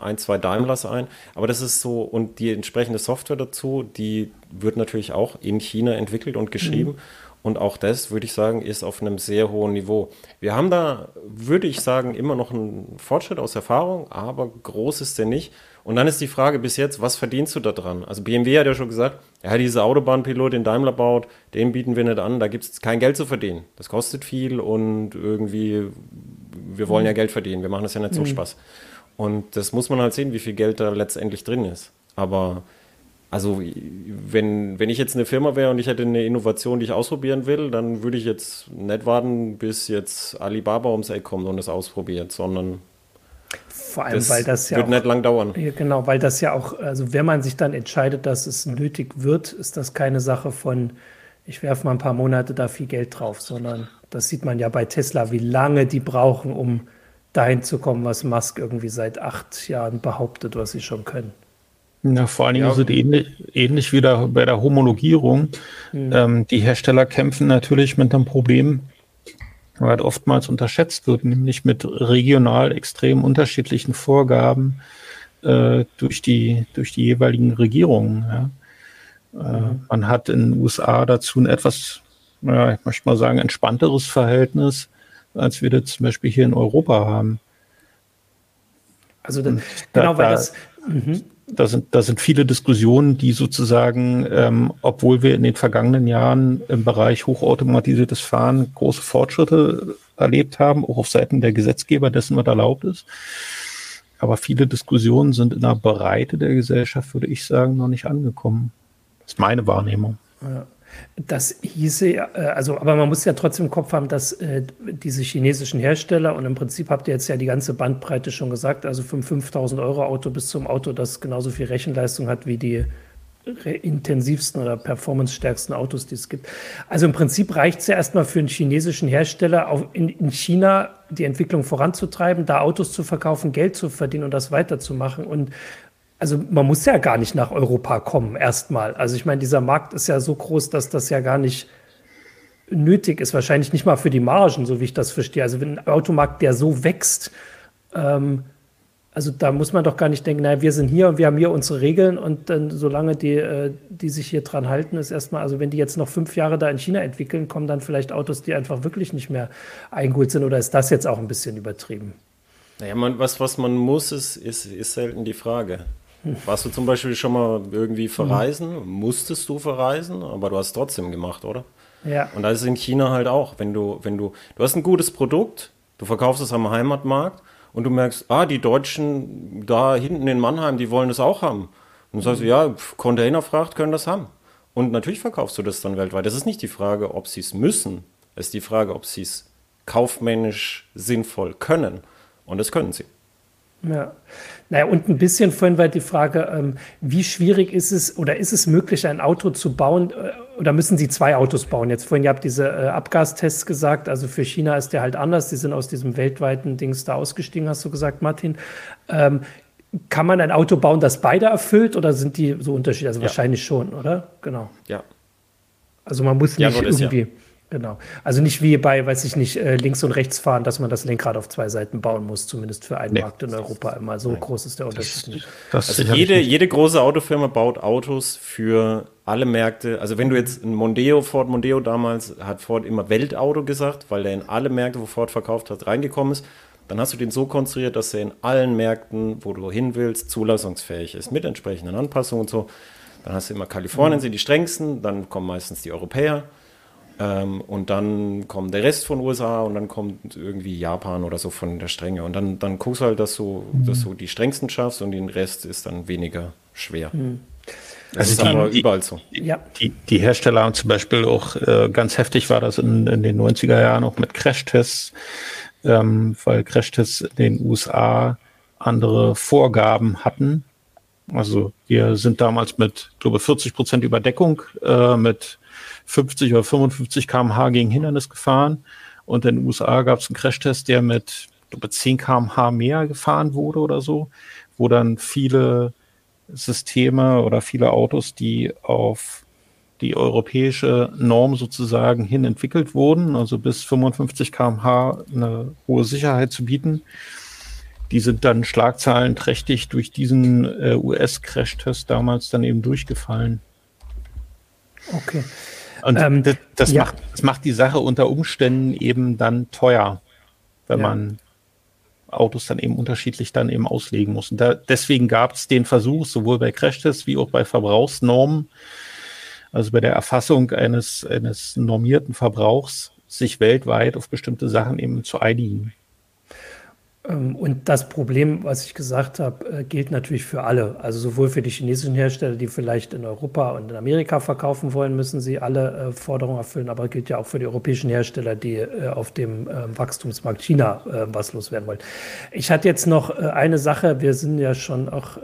ein, zwei Daimlers ein, aber das ist so, und die entsprechende Software dazu, die wird natürlich auch in China entwickelt und geschrieben. Mhm. Und auch das, würde ich sagen, ist auf einem sehr hohen Niveau. Wir haben da, würde ich sagen, immer noch einen Fortschritt aus Erfahrung, aber groß ist der nicht. Und dann ist die Frage bis jetzt, was verdienst du da dran? Also BMW hat ja schon gesagt, ja, dieser Autobahnpilot, den Daimler baut, den bieten wir nicht an, da gibt es kein Geld zu verdienen. Das kostet viel und irgendwie, wir wollen ja Geld verdienen, wir machen das ja nicht so mhm. Spaß. Und das muss man halt sehen, wie viel Geld da letztendlich drin ist. Aber also wenn, wenn ich jetzt eine Firma wäre und ich hätte eine Innovation, die ich ausprobieren will, dann würde ich jetzt nicht warten, bis jetzt Alibaba ums Eck kommt und es ausprobiert, sondern vor allem, das weil das ja wird auch, nicht lang dauern. Genau, weil das ja auch, also wenn man sich dann entscheidet, dass es nötig wird, ist das keine Sache von, ich werfe mal ein paar Monate da viel Geld drauf, sondern das sieht man ja bei Tesla, wie lange die brauchen, um dahin zu kommen, was Musk irgendwie seit acht Jahren behauptet, was sie schon können. Ja, vor allen Dingen ja. ist es ähnlich, ähnlich wie der, bei der Homologierung. Mhm. Ähm, die Hersteller kämpfen natürlich mit einem Problem, halt oftmals unterschätzt wird, nämlich mit regional extrem unterschiedlichen Vorgaben äh, durch, die, durch die jeweiligen Regierungen. Ja. Äh, mhm. man hat in den USA dazu ein etwas, naja, ich möchte mal sagen, entspannteres Verhältnis, als wir das zum Beispiel hier in Europa haben. Also da, genau, weil das. Mhm. Da sind, da sind viele Diskussionen, die sozusagen, ähm, obwohl wir in den vergangenen Jahren im Bereich hochautomatisiertes Fahren große Fortschritte erlebt haben, auch auf Seiten der Gesetzgeber, dessen was erlaubt ist. Aber viele Diskussionen sind in der Breite der Gesellschaft, würde ich sagen, noch nicht angekommen. Das ist meine Wahrnehmung. Ja. Das hieße, äh, also, aber man muss ja trotzdem im Kopf haben, dass äh, diese chinesischen Hersteller, und im Prinzip habt ihr jetzt ja die ganze Bandbreite schon gesagt, also vom 5000 Euro Auto bis zum Auto, das genauso viel Rechenleistung hat wie die intensivsten oder performancestärksten Autos, die es gibt. Also im Prinzip reicht es ja erstmal für einen chinesischen Hersteller, auch in, in, China die Entwicklung voranzutreiben, da Autos zu verkaufen, Geld zu verdienen und das weiterzumachen. Und also man muss ja gar nicht nach Europa kommen, erstmal. Also ich meine, dieser Markt ist ja so groß, dass das ja gar nicht nötig ist. Wahrscheinlich nicht mal für die Margen, so wie ich das verstehe. Also wenn ein Automarkt, der so wächst, ähm, also da muss man doch gar nicht denken, naja, wir sind hier und wir haben hier unsere Regeln und dann, solange die, äh, die sich hier dran halten, ist erstmal, also wenn die jetzt noch fünf Jahre da in China entwickeln, kommen dann vielleicht Autos, die einfach wirklich nicht mehr eingeholt sind oder ist das jetzt auch ein bisschen übertrieben? Naja, man, was, was man muss, ist, ist, ist selten die Frage. Warst du zum Beispiel schon mal irgendwie verreisen? Mhm. Musstest du verreisen, aber du hast es trotzdem gemacht, oder? Ja. Und das ist in China halt auch. Wenn du, wenn du, du hast ein gutes Produkt, du verkaufst es am Heimatmarkt und du merkst, ah, die Deutschen da hinten in Mannheim, die wollen das auch haben. Und du sagst, mhm. ja, Containerfracht können das haben. Und natürlich verkaufst du das dann weltweit. Das ist nicht die Frage, ob sie es müssen. Es ist die Frage, ob sie es kaufmännisch sinnvoll können. Und das können sie. Ja. Naja, und ein bisschen vorhin war die Frage, ähm, wie schwierig ist es oder ist es möglich, ein Auto zu bauen äh, oder müssen Sie zwei Autos bauen? Jetzt vorhin, ihr habt diese äh, Abgastests gesagt, also für China ist der halt anders, die sind aus diesem weltweiten Dings da ausgestiegen, hast du gesagt, Martin. Ähm, kann man ein Auto bauen, das beide erfüllt oder sind die so unterschiedlich? Also ja. wahrscheinlich schon, oder? Genau. Ja. Also man muss nicht ja, irgendwie. Ja. Genau. Also nicht wie bei, weiß ich nicht, äh, links und rechts fahren, dass man das Lenkrad auf zwei Seiten bauen muss, zumindest für einen nee. Markt in Europa immer. So Nein. groß ist der Unterschied das, nicht. Das also jede, jede große Autofirma baut Autos für alle Märkte. Also wenn du jetzt ein Mondeo, Ford Mondeo damals, hat Ford immer Weltauto gesagt, weil der in alle Märkte, wo Ford verkauft hat, reingekommen ist. Dann hast du den so konstruiert, dass er in allen Märkten, wo du hin willst, zulassungsfähig ist, mit entsprechenden Anpassungen und so. Dann hast du immer Kalifornien mhm. sind die strengsten, dann kommen meistens die Europäer. Ähm, und dann kommt der Rest von USA und dann kommt irgendwie Japan oder so von der Strenge. Und dann, dann guckst du halt, dass du, mhm. dass du die strengsten schaffst und den Rest ist dann weniger schwer. Mhm. Das also ist die, aber überall so. Ja. Die, die, Hersteller haben zum Beispiel auch, äh, ganz heftig war das in, in, den 90er Jahren auch mit Crashtests, ähm, weil Crashtests in den USA andere Vorgaben hatten. Also wir sind damals mit, glaube 40 Prozent Überdeckung äh, mit 50 oder 55 km/h gegen Hindernis gefahren. Und in den USA gab es einen Crashtest, der mit glaube, 10 km/h mehr gefahren wurde oder so, wo dann viele Systeme oder viele Autos, die auf die europäische Norm sozusagen hin entwickelt wurden, also bis 55 km/h eine hohe Sicherheit zu bieten. Die sind dann schlagzahlenträchtig durch diesen äh, US-Crash-Test damals dann eben durchgefallen. Okay. Und ähm, das, das ja. macht, das macht die Sache unter Umständen eben dann teuer, wenn ja. man Autos dann eben unterschiedlich dann eben auslegen muss. Und da, deswegen gab es den Versuch, sowohl bei Crashtests wie auch bei Verbrauchsnormen, also bei der Erfassung eines, eines normierten Verbrauchs, sich weltweit auf bestimmte Sachen eben zu einigen. Ähm, und das Problem, was ich gesagt habe, äh, gilt natürlich für alle. Also sowohl für die chinesischen Hersteller, die vielleicht in Europa und in Amerika verkaufen wollen, müssen sie alle äh, Forderungen erfüllen, aber gilt ja auch für die europäischen Hersteller, die äh, auf dem Wachstumsmarkt China was loswerden wollen. Ich hatte jetzt noch eine Sache, wir sind ja schon auch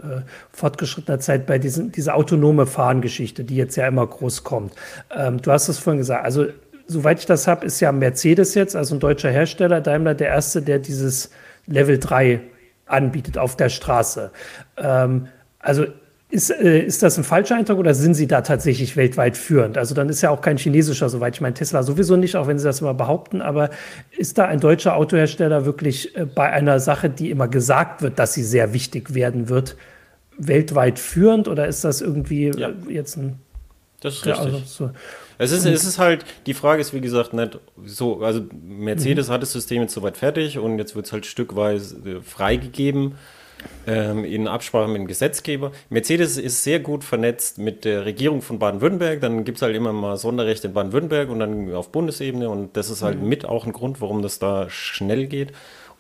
fortgeschrittener Zeit bei diesen, dieser autonome Fahrengeschichte, die jetzt ja immer groß kommt. Ähm, du hast es vorhin gesagt, also soweit ich das habe, ist ja Mercedes jetzt, also ein deutscher Hersteller, Daimler, der erste, der dieses Level 3 anbietet auf der Straße. Ähm, also Ist, äh, ist das ein falscher Eindruck oder sind Sie da tatsächlich weltweit führend? Also dann ist ja auch kein chinesischer, soweit ich meine Tesla sowieso nicht, auch wenn Sie das immer behaupten. Aber ist da ein deutscher Autohersteller wirklich äh, bei einer Sache, die immer gesagt wird, dass sie sehr wichtig werden wird, weltweit führend oder ist das irgendwie ja. jetzt ein. Das ist richtig. Also so. Es ist, es ist halt, die Frage ist, wie gesagt, nicht so, also Mercedes mhm. hat das System jetzt soweit fertig und jetzt wird es halt stückweise äh, freigegeben ähm, in Absprache mit dem Gesetzgeber. Mercedes ist sehr gut vernetzt mit der Regierung von Baden-Württemberg. Dann gibt es halt immer mal Sonderrechte in Baden-Württemberg und dann auf Bundesebene und das ist halt mhm. mit auch ein Grund, warum das da schnell geht.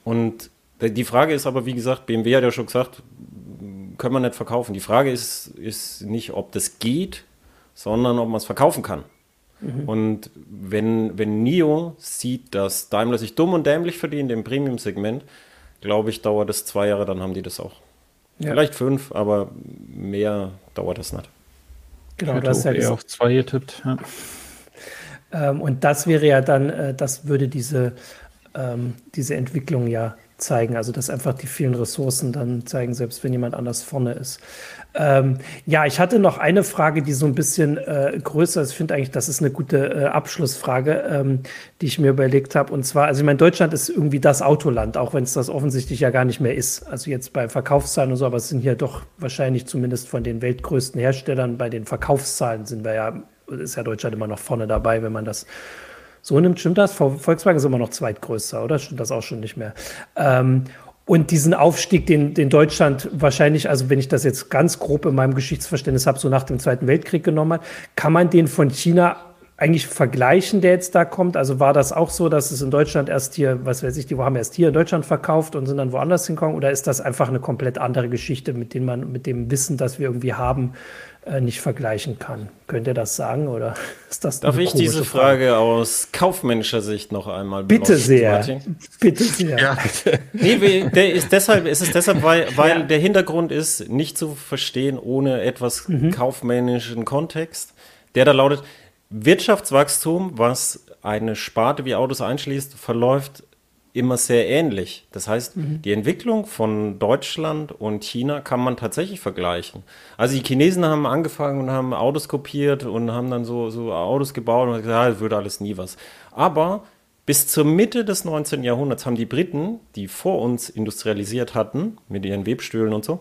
Und die Frage ist aber, wie gesagt, BMW hat ja schon gesagt, können wir nicht verkaufen. Die Frage ist, ist nicht, ob das geht, sondern ob man es verkaufen kann. Mhm. Und wenn, wenn NIO sieht, dass Daimler sich dumm und dämlich verdient im Premium-Segment, glaube ich, dauert es zwei Jahre, dann haben die das auch. Ja. Vielleicht fünf, aber mehr dauert das nicht. Genau, das ist ja eher auf zwei getippt. Ja. Ähm, und das wäre ja dann, äh, das würde diese, ähm, diese Entwicklung ja zeigen. Also dass einfach die vielen Ressourcen dann zeigen, selbst wenn jemand anders vorne ist. Ähm, ja, ich hatte noch eine Frage, die so ein bisschen äh, größer ist. Ich finde eigentlich, das ist eine gute äh, Abschlussfrage, ähm, die ich mir überlegt habe. Und zwar, also ich meine, Deutschland ist irgendwie das Autoland, auch wenn es das offensichtlich ja gar nicht mehr ist. Also jetzt bei Verkaufszahlen und so, aber es sind hier doch wahrscheinlich zumindest von den weltgrößten Herstellern bei den Verkaufszahlen sind wir ja, ist ja Deutschland immer noch vorne dabei, wenn man das so nimmt, stimmt das? Volkswagen ist immer noch zweitgrößter, oder? Stimmt das auch schon nicht mehr? Ähm, und diesen Aufstieg, den, den Deutschland wahrscheinlich, also wenn ich das jetzt ganz grob in meinem Geschichtsverständnis habe, so nach dem Zweiten Weltkrieg genommen hat, kann man den von China eigentlich vergleichen, der jetzt da kommt? Also war das auch so, dass es in Deutschland erst hier, was weiß ich, die haben erst hier in Deutschland verkauft und sind dann woanders hingekommen? Oder ist das einfach eine komplett andere Geschichte, mit dem man, mit dem Wissen, das wir irgendwie haben, äh, nicht vergleichen kann. Könnt ihr das sagen oder ist das Darf ich diese Frage, Frage, aus kaufmännischer Sicht noch einmal Bitte sehr. Martin? Bitte sehr. Ja. nee, der ist deshalb, es ist deshalb, weil, weil ja. der Hintergrund ist, nicht zu verstehen ohne etwas mhm. kaufmännischen Kontext, der da lautet, Wirtschaftswachstum, was eine Sparte wie Autos einschließt, verläuft immer sehr ähnlich. Das heißt, mhm. die Entwicklung von Deutschland und China kann man tatsächlich vergleichen. Also die Chinesen haben angefangen und haben Autos kopiert und haben dann so, so Autos gebaut und gesagt, ja, das würde alles nie was. Aber bis zur Mitte des 19. Jahrhunderts haben die Briten, die vor uns industrialisiert hatten, mit ihren Webstühlen und so,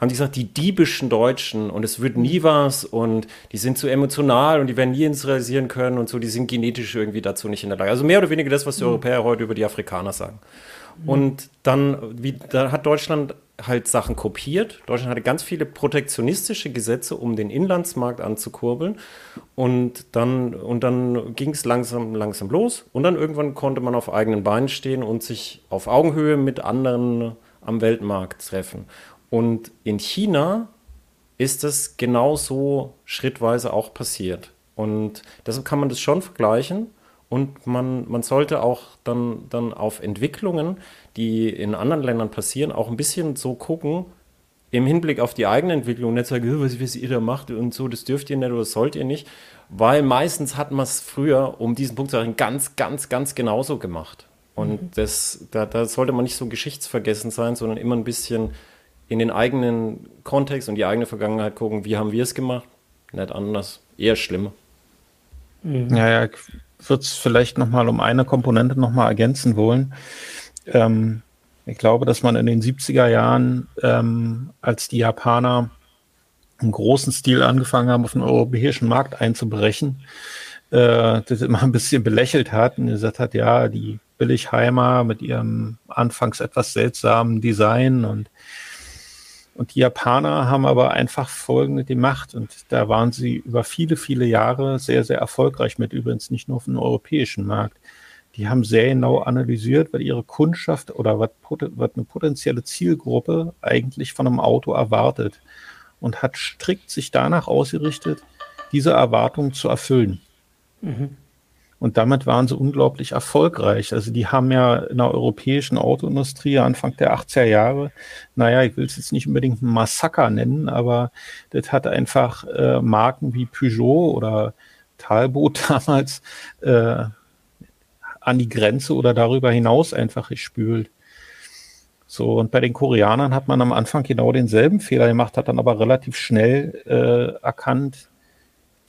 haben die gesagt, die diebischen Deutschen und es wird nie was und die sind zu emotional und die werden nie industrialisieren können und so, die sind genetisch irgendwie dazu nicht in der Lage. Also mehr oder weniger das, was die mhm. Europäer heute über die Afrikaner sagen. Mhm. Und dann, wie, da hat Deutschland halt Sachen kopiert. Deutschland hatte ganz viele protektionistische Gesetze, um den Inlandsmarkt anzukurbeln. Und dann, und dann ging es langsam, langsam los. Und dann irgendwann konnte man auf eigenen Beinen stehen und sich auf Augenhöhe mit anderen am Weltmarkt treffen. Und in China ist es genauso schrittweise auch passiert. Und deshalb kann man das schon vergleichen. Und man, man sollte auch dann, dann auf Entwicklungen, die in anderen Ländern passieren, auch ein bisschen so gucken, im Hinblick auf die eigene Entwicklung, nicht sagen, was, was ihr da macht und so, das dürft ihr nicht oder das sollt ihr nicht. Weil meistens hat man es früher, um diesen Punkt zu sagen, ganz, ganz, ganz genauso gemacht. Und mhm. das, da, da sollte man nicht so geschichtsvergessen sein, sondern immer ein bisschen in den eigenen Kontext und die eigene Vergangenheit gucken, wie haben wir es gemacht? Nicht anders, eher schlimmer. Mhm. Ja, ja, ich würde es vielleicht nochmal um eine Komponente nochmal ergänzen wollen. Ähm, ich glaube, dass man in den 70er Jahren, ähm, als die Japaner im großen Stil angefangen haben, auf den europäischen Markt einzubrechen, äh, das immer ein bisschen belächelt hat und gesagt hat, ja, die Billigheimer mit ihrem anfangs etwas seltsamen Design und und die Japaner haben aber einfach folgende die Macht und da waren sie über viele, viele Jahre sehr, sehr erfolgreich mit, übrigens nicht nur auf dem europäischen Markt. Die haben sehr genau analysiert, was ihre Kundschaft oder was, eine potenzielle Zielgruppe eigentlich von einem Auto erwartet und hat strikt sich danach ausgerichtet, diese Erwartungen zu erfüllen. Mhm. Und damit waren sie unglaublich erfolgreich. Also die haben ja in der europäischen Autoindustrie Anfang der 80er Jahre, naja, ich will es jetzt nicht unbedingt ein Massaker nennen, aber das hat einfach äh, Marken wie Peugeot oder Talbot damals äh, an die Grenze oder darüber hinaus einfach gespült. So, und bei den Koreanern hat man am Anfang genau denselben Fehler gemacht, hat dann aber relativ schnell äh, erkannt,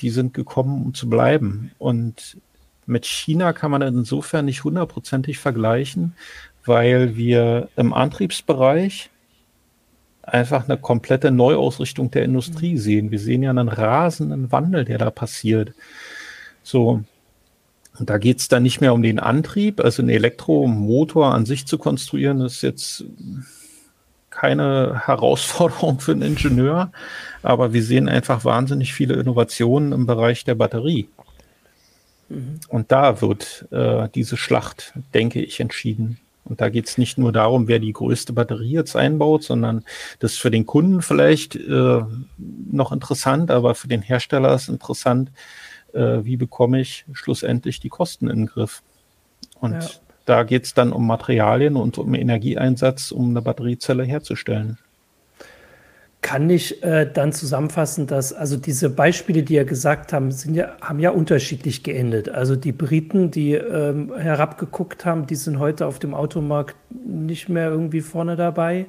die sind gekommen, um zu bleiben. Und mit China kann man insofern nicht hundertprozentig vergleichen, weil wir im Antriebsbereich einfach eine komplette Neuausrichtung der Industrie mhm. sehen. Wir sehen ja einen rasenden Wandel, der da passiert. So, und da geht es dann nicht mehr um den Antrieb, also einen Elektromotor an sich zu konstruieren, ist jetzt keine Herausforderung für einen Ingenieur, aber wir sehen einfach wahnsinnig viele Innovationen im Bereich der Batterie. Mhm. Und da wird äh, diese Schlacht, denke ich, entschieden. Und da geht es nicht nur darum, wer die größte Batterie jetzt einbaut, sondern das ist für den Kunden vielleicht äh, noch interessant, aber für den Hersteller ist interessant, äh, wie bekomme ich schlussendlich die Kosten in den Griff. Und ja. da geht es dann um Materialien und um Energieeinsatz, um eine Batteriezelle herzustellen kann ich äh, dann zusammenfassen, dass also diese Beispiele, die ihr gesagt haben, sind ja, haben ja unterschiedlich geendet. Also die Briten, die ähm, herabgeguckt haben, die sind heute auf dem Automarkt nicht mehr irgendwie vorne dabei.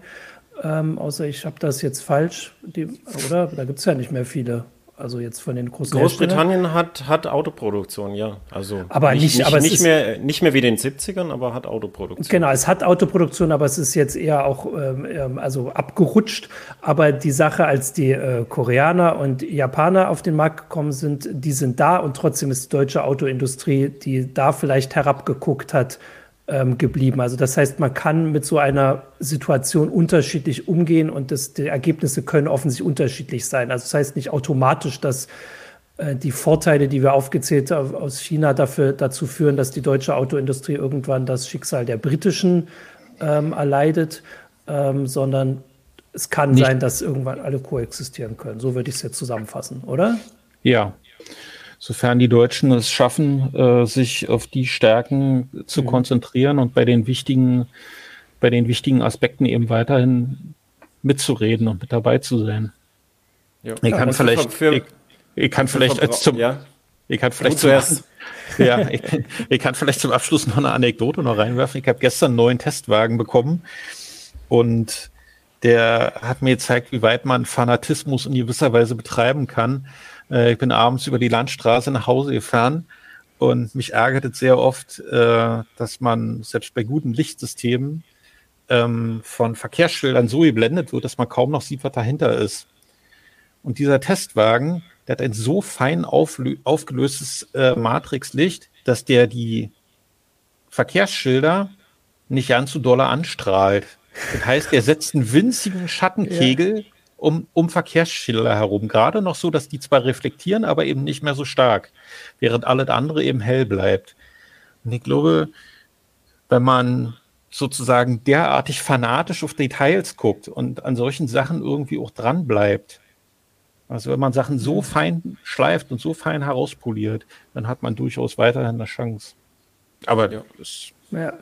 Ähm, außer ich habe das jetzt falsch, die, oder? Da gibt es ja nicht mehr viele. Also jetzt von den großen Großbritannien hat, hat Autoproduktion, ja. Also aber nicht, nicht, aber nicht, mehr, nicht mehr wie den 70ern, aber hat Autoproduktion. Genau, es hat Autoproduktion, aber es ist jetzt eher auch ähm, ähm, also abgerutscht. Aber die Sache, als die äh, Koreaner und Japaner auf den Markt gekommen sind, die sind da und trotzdem ist die deutsche Autoindustrie, die da vielleicht herabgeguckt hat, ähm, geblieben. Also das heißt, man kann mit so einer Situation unterschiedlich umgehen und das, die Ergebnisse können offensichtlich unterschiedlich sein. Also das heißt nicht automatisch, dass äh, die Vorteile, die wir aufgezählt haben aus China, dafür, dazu führen, dass die deutsche Autoindustrie irgendwann das Schicksal der britischen ähm, erleidet, ähm, sondern es kann nicht. sein, dass irgendwann alle koexistieren können. So würde ich es jetzt zusammenfassen, oder? Ja, sofern die Deutschen es schaffen, äh, sich auf die Stärken zu mhm. konzentrieren und bei den wichtigen, bei den wichtigen Aspekten eben weiterhin mitzureden und mit dabei zu sein. Ja. Ich kann vielleicht, für, ich, ich, kann vielleicht als zum, ja. ich kann vielleicht zum, ja, ich, ich kann vielleicht zum Abschluss noch eine Anekdote noch reinwerfen. Ich habe gestern einen neuen Testwagen bekommen und der hat mir gezeigt, wie weit man Fanatismus in gewisser Weise betreiben kann. Äh, ich bin abends über die Landstraße nach Hause gefahren und mich ärgert es sehr oft, äh, dass man selbst bei guten Lichtsystemen ähm, von Verkehrsschildern so geblendet wird, dass man kaum noch sieht, was dahinter ist. Und dieser Testwagen, der hat ein so fein aufgelöstes äh, Matrixlicht, dass der die Verkehrsschilder nicht ganz so doll anstrahlt. Das heißt, er setzt einen winzigen Schattenkegel ja um, um Verkehrsschilder herum. Gerade noch so, dass die zwar reflektieren, aber eben nicht mehr so stark, während alles andere eben hell bleibt. Und ich glaube, wenn man sozusagen derartig fanatisch auf Details guckt und an solchen Sachen irgendwie auch dran bleibt, also wenn man Sachen so fein schleift und so fein herauspoliert, dann hat man durchaus weiterhin eine Chance. Aber ja, das ja.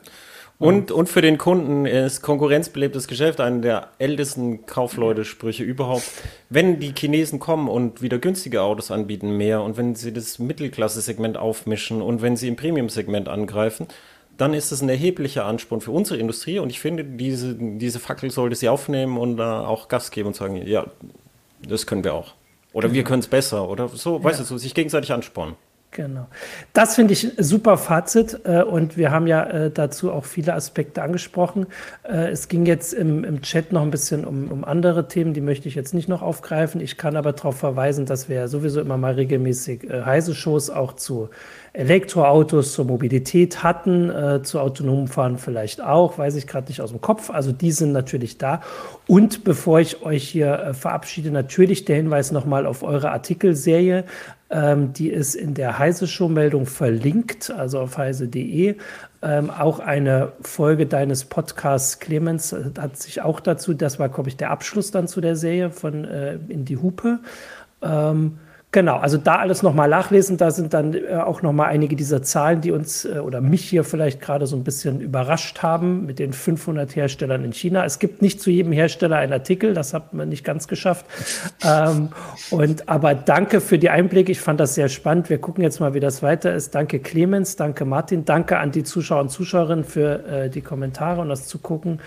Und, und für den Kunden ist konkurrenzbelebtes Geschäft einer der ältesten Kaufleute-Sprüche überhaupt. Wenn die Chinesen kommen und wieder günstige Autos anbieten, mehr und wenn sie das Mittelklasse-Segment aufmischen und wenn sie im Premium-Segment angreifen, dann ist das ein erheblicher Ansporn für unsere Industrie und ich finde, diese, diese Fackel sollte sie aufnehmen und da auch Gas geben und sagen, ja, das können wir auch. Oder wir können es besser oder so, weißt ja. du, so sich gegenseitig anspornen. Genau. Das finde ich super Fazit äh, und wir haben ja äh, dazu auch viele Aspekte angesprochen. Äh, es ging jetzt im, im Chat noch ein bisschen um, um andere Themen, die möchte ich jetzt nicht noch aufgreifen. Ich kann aber darauf verweisen, dass wir ja sowieso immer mal regelmäßig heiße Shows auch zu Elektroautos, zur Mobilität hatten, zu autonomen Fahren vielleicht auch, weiß ich gerade nicht aus dem Kopf. Also die sind natürlich da. Und bevor ich euch hier verabschiede, natürlich der Hinweis nochmal auf eure Artikelserie. Ähm, die ist in der Heise-Show-Meldung verlinkt, also auf heise.de. Ähm, auch eine Folge deines Podcasts, Clemens, äh, hat sich auch dazu, das war, glaube ich, der Abschluss dann zu der Serie von äh, In die Hupe. Ähm, Genau, also da alles nochmal nachlesen. Da sind dann äh, auch nochmal einige dieser Zahlen, die uns äh, oder mich hier vielleicht gerade so ein bisschen überrascht haben mit den 500 Herstellern in China. Es gibt nicht zu jedem Hersteller einen Artikel, das hat man nicht ganz geschafft. ähm, und aber danke für die Einblicke. Ich fand das sehr spannend. Wir gucken jetzt mal, wie das weiter ist. Danke Clemens, danke Martin, danke an die Zuschauer und Zuschauerinnen für äh, die Kommentare und das Zugucken.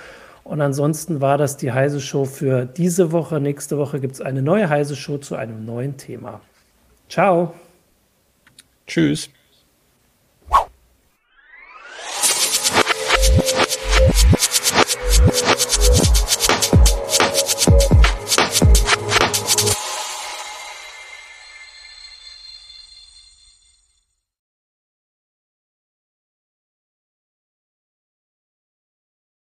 Und ansonsten war das die Heise Show für diese Woche. Nächste Woche gibt es eine neue Heise Show zu einem neuen Thema. Ciao. Tschüss.